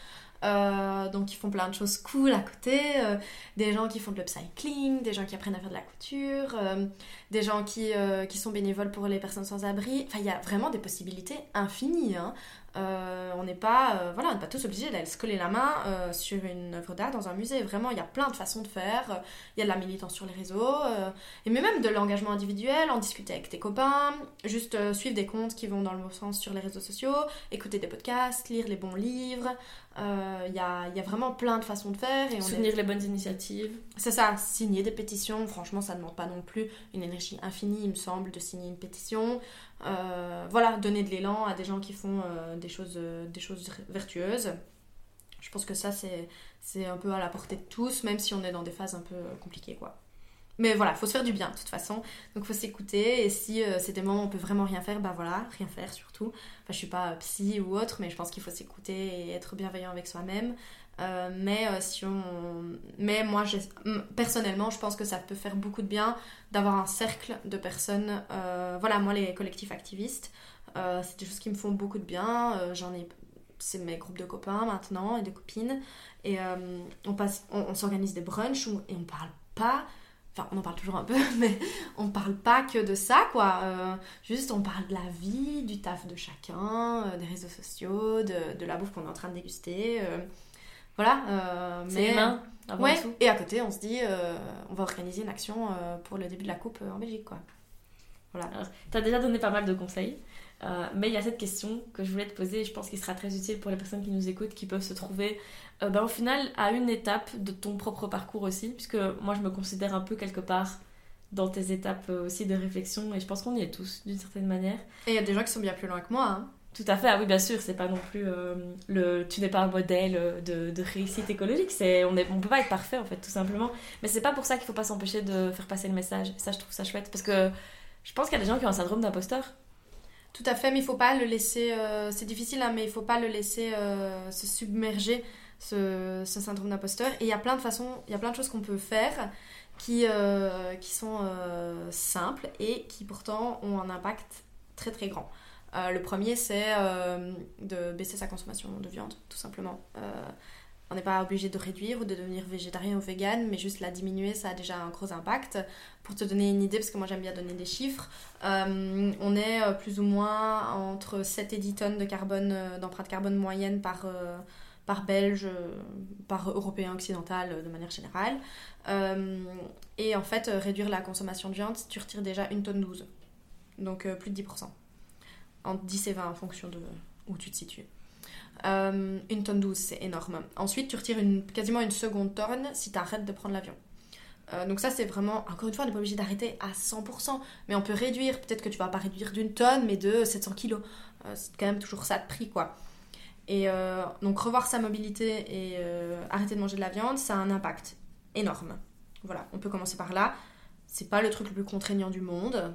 Euh, donc ils font plein de choses cool à côté, euh, des gens qui font de l'upcycling, des gens qui apprennent à faire de la couture, euh, des gens qui, qui, sont bénévoles pour les personnes sans abri. Enfin, il y a vraiment des possibilités infinies. Hein. On n'est pas, voilà, pas tous obligés d'aller se coller la main sur une œuvre d'art dans un musée. Vraiment, il y a plein de façons de faire. Il y a de la militance sur les réseaux, et mais même de l'engagement individuel, en discuter avec tes copains, juste suivre des comptes qui vont dans le bon sens sur les réseaux sociaux, écouter des podcasts, lire les bons livres. Il euh, y, a, y, a, vraiment plein de façons de faire. Et Soutenir les bonnes initiatives. C'est ça, signer des pétitions. Franchement, ça ne demande pas non plus une énergie infinie, il me semble, de signer une pétition. Euh, voilà, donner de l'élan à des gens qui font euh, des, choses, des choses vertueuses. Je pense que ça, c'est un peu à la portée de tous, même si on est dans des phases un peu compliquées, quoi. Mais voilà, faut se faire du bien de toute façon. Donc faut s'écouter. Et si euh, c'est des moments où on peut vraiment rien faire, bah voilà, rien faire surtout. Enfin, je suis pas psy ou autre, mais je pense qu'il faut s'écouter et être bienveillant avec soi-même. Euh, mais euh, si on, mais moi, personnellement, je pense que ça peut faire beaucoup de bien d'avoir un cercle de personnes. voilà, moi, les collectifs activistes, c'est des choses qui me font beaucoup de bien. J'en ai, c'est mes groupes de copains maintenant et de copines. Et on passe, on, s'organise des brunchs et on parle pas Enfin, on en parle toujours un peu, <laughs> mais on parle pas que de ça, quoi. Euh, juste, on parle de la vie, du taf de chacun, euh, des réseaux sociaux, de, la bouffe qu'on est en train de déguster. Euh, voilà. mais humain, ouais. Et à côté, on se dit, on va organiser une action pour le début de la coupe en Belgique, quoi. Voilà. Tu as déjà donné pas mal de conseils. mais il y a cette question que je voulais te poser et je pense qu'il sera très utile pour les personnes qui nous écoutent, qui peuvent se trouver euh, ben, au final à une étape de ton propre parcours aussi, puisque moi je me considère un peu quelque part dans tes étapes euh, aussi de réflexion et je pense qu'on y est tous d'une certaine manière. Et il y a des gens qui sont bien plus loin que moi. Hein. Tout à fait, ah oui, bien sûr, c'est pas non plus euh, le. Tu n'es pas un modèle de, de réussite écologique, on est, on peut pas être parfait en fait, tout simplement. Mais c'est pas pour ça qu'il faut pas s'empêcher de faire passer le message. Ça, je trouve ça chouette parce que je pense qu'il y a des gens qui ont un syndrome d'imposteur. Tout à fait, mais il faut pas le laisser. euh, c'est difficile, hein, mais il faut pas le laisser euh, se submerger ce, ce syndrome d'imposteur. Et il y a plein de façons, il y a plein de choses qu'on peut faire qui, euh, qui sont euh, simples et qui pourtant ont un impact très très grand. Euh, le premier, c'est euh, de baisser sa consommation de viande, tout simplement. Euh, on n'est pas obligé de réduire ou de devenir végétarien ou vegan, mais juste la diminuer, ça a déjà un gros impact. Pour te donner une idée, parce que moi j'aime bien donner des chiffres, on est plus ou moins entre 7 et 10 tonnes de carbone, d'empreinte carbone moyenne par, par Belge, par Européen occidental de manière générale. Et en fait, réduire la consommation de viande, tu retires déjà une tonne 12. Donc plus de 10%. Entre 10 et 20 en fonction de où tu te situes. Euh, une tonne 12, c'est énorme. Ensuite, tu retires quasiment une seconde tonne si tu arrêtes de prendre l'avion. Euh, donc ça, c'est vraiment, encore une fois, on n'est pas obligé d'arrêter à 100%, mais on peut réduire. Peut-être que tu vas pas réduire d'une tonne, mais de 700 kilos. Euh, c'est quand même toujours ça de prix, quoi. Et euh, donc revoir sa mobilité et arrêter de manger de la viande, ça a un impact énorme. Voilà, on peut commencer par là. C'est pas le truc le plus contraignant du monde.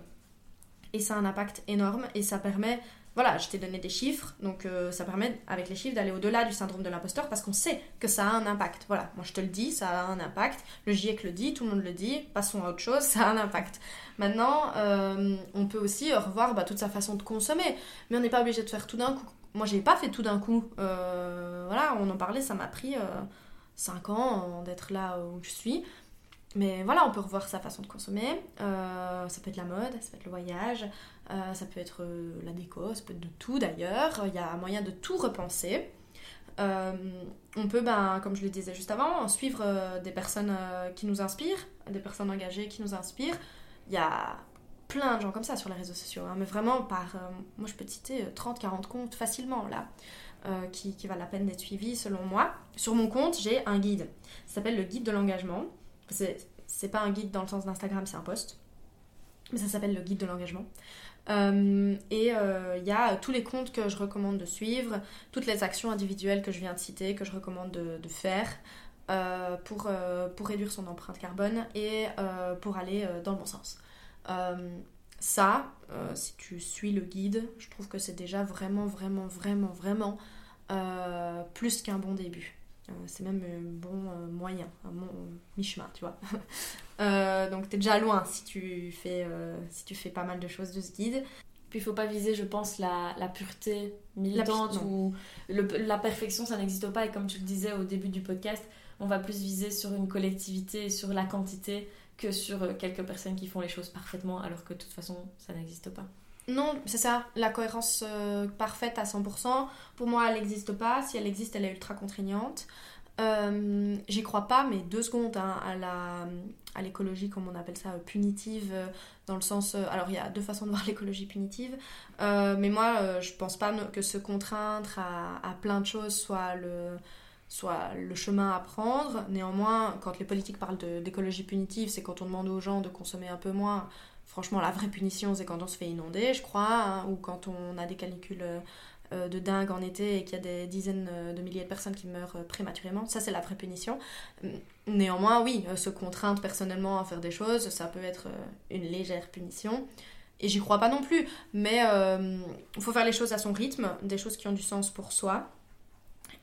Et ça a un impact énorme et ça permet voilà, je t'ai donné des chiffres, donc euh, ça permet avec les chiffres d'aller au-delà du syndrome de l'imposteur parce qu'on sait que ça a un impact. Voilà, moi je te le dis, ça a un impact. Le GIEC le dit, tout le monde le dit, passons à autre chose, ça a un impact. Maintenant, euh, on peut aussi revoir bah, toute sa façon de consommer, mais on n'est pas obligé de faire tout d'un coup. Moi, j'ai pas fait tout d'un coup. Euh, voilà, on en parlait, ça m'a pris 5 ans d'être là où je suis. Mais voilà, on peut revoir sa façon de consommer. Euh, ça peut être la mode, ça peut être le voyage, euh, ça peut être euh, la déco, ça peut être de tout d'ailleurs. Il y a moyen de tout repenser. On peut, ben, comme je le disais juste avant, suivre des personnes qui nous inspirent, des personnes engagées qui nous inspirent. Il y a plein de gens comme ça sur les réseaux sociaux, hein, mais vraiment par... moi, je peux te citer 30-40 comptes facilement, là, qui, qui valent la peine d'être suivis, selon moi. Sur mon compte, j'ai un guide. Ça s'appelle le guide de l'engagement. C'est, pas un guide dans le sens d'Instagram, c'est un post. Mais ça s'appelle le guide de l'engagement. Euh, et euh, il y a tous les comptes que je recommande de suivre, toutes les actions individuelles que je viens de citer, que je recommande de, faire euh, pour, pour réduire son empreinte carbone et pour aller dans le bon sens. Ça, si tu suis le guide, je trouve que c'est déjà vraiment, vraiment, vraiment, vraiment plus qu'un bon début. Euh, c'est même un bon euh, moyen, un bon mi-chemin, tu vois. <laughs> Euh, donc t'es déjà loin si tu, fais, euh, si tu fais pas mal de choses de ce guide. Puis il faut pas viser, je pense, la, la pureté militante ou la perfection, ça n'existe pas. Et comme tu le disais au début du podcast, on va plus viser sur une collectivité, et sur la quantité, que sur quelques personnes qui font les choses parfaitement, alors que de toute façon, ça n'existe pas. Non, c'est ça, la cohérence euh, parfaite à 100%, pour moi elle n'existe pas, si elle existe elle est ultra contraignante. Euh, J'y crois pas, mais deux secondes hein, à l'écologie, comme on appelle ça, euh, punitive, dans le sens... alors il y a deux façons de voir <laughs> l'écologie punitive, mais moi je pense pas que se contraindre à, plein de choses soit le chemin à prendre. Néanmoins, quand les politiques parlent d'écologie punitive, c'est quand on demande aux gens de consommer un peu moins. Franchement, la vraie punition, c'est quand on se fait inonder, je crois, hein, ou quand on a des canicules euh, de dingue en été et qu'il y a des dizaines euh, de milliers de personnes qui meurent euh, prématurément. Ça, c'est la vraie punition. Hum, Néanmoins, oui, se contraindre personnellement à faire des choses, ça peut être une légère punition. Et j'y crois pas non plus, mais il faut faire les choses à son rythme, des choses qui ont du sens pour soi.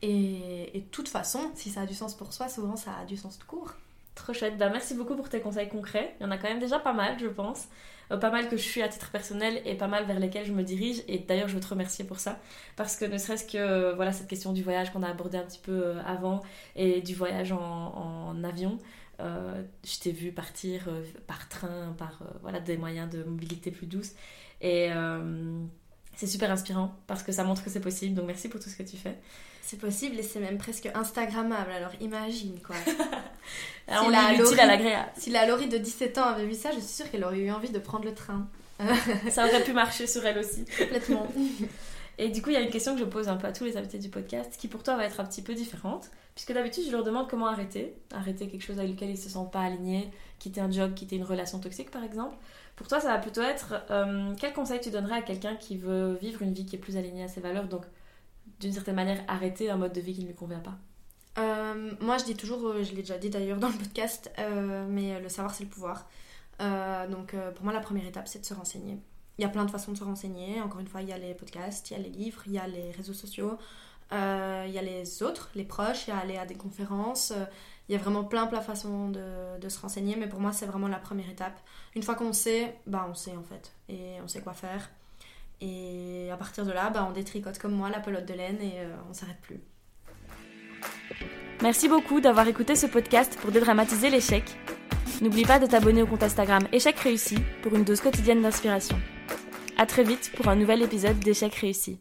Et, de toute façon, si ça a du sens pour soi, souvent ça a du sens tout court. Bah, merci beaucoup pour tes conseils concrets. Il y en a quand même déjà pas mal, je pense. Euh, pas mal que je suis à titre personnel et pas mal vers lesquels je me dirige. Et d'ailleurs, je veux te remercier pour ça. Parce que ne serait-ce que euh, voilà, cette question du voyage qu'on a abordé un petit peu euh, avant et du voyage en, avion. je t'ai vu partir par train, par voilà, des moyens de mobilité plus douces. Et c'est super inspirant parce que ça montre que c'est possible. Donc merci pour tout ce que tu fais. C'est possible et c'est même presque Instagrammable, alors imagine quoi. <laughs> Alors, Si on la Laurie- à l'agréable. si la Laurie de 17 ans avait vu ça, je suis sûre qu'elle aurait eu envie de prendre le train. <laughs> Ça aurait pu marcher sur elle aussi. Complètement. Et du coup, il y a une question que je pose un peu à tous les invités du podcast, qui pour toi va être un petit peu différente, puisque d'habitude, je leur demande comment arrêter, arrêter quelque chose avec lequel ils se sentent pas alignés, quitter un job, quitter une relation toxique, par exemple. Pour toi, ça va plutôt être euh, quel conseil tu donnerais à quelqu'un qui veut vivre une vie qui est plus alignée à ses valeurs, donc d'une certaine manière arrêter un mode de vie qui ne lui convient pas? Euh, moi, je dis toujours, euh, je l'ai déjà dit d'ailleurs dans le podcast, mais le savoir, c'est le pouvoir. Donc, pour moi, la première étape, c'est de se renseigner. Il y a plein de façons de se renseigner. Encore une fois, il y a les podcasts, il y a les livres, il y a les réseaux sociaux, il y a les autres, les proches, il y a aller à des conférences. Il y a vraiment plein, plein de façons de, de se renseigner, mais pour moi, c'est vraiment la première étape. Une fois qu'on sait, bah, on sait en fait, et on sait quoi faire. Et à partir de là, bah, on détricote comme moi la pelote de laine et euh, on s'arrête plus. Merci beaucoup d'avoir écouté ce podcast pour dédramatiser l'échec. N'oublie pas de t'abonner au compte Instagram Échec réussi pour une dose quotidienne d'inspiration. À très vite pour un nouvel épisode d'Échec réussi.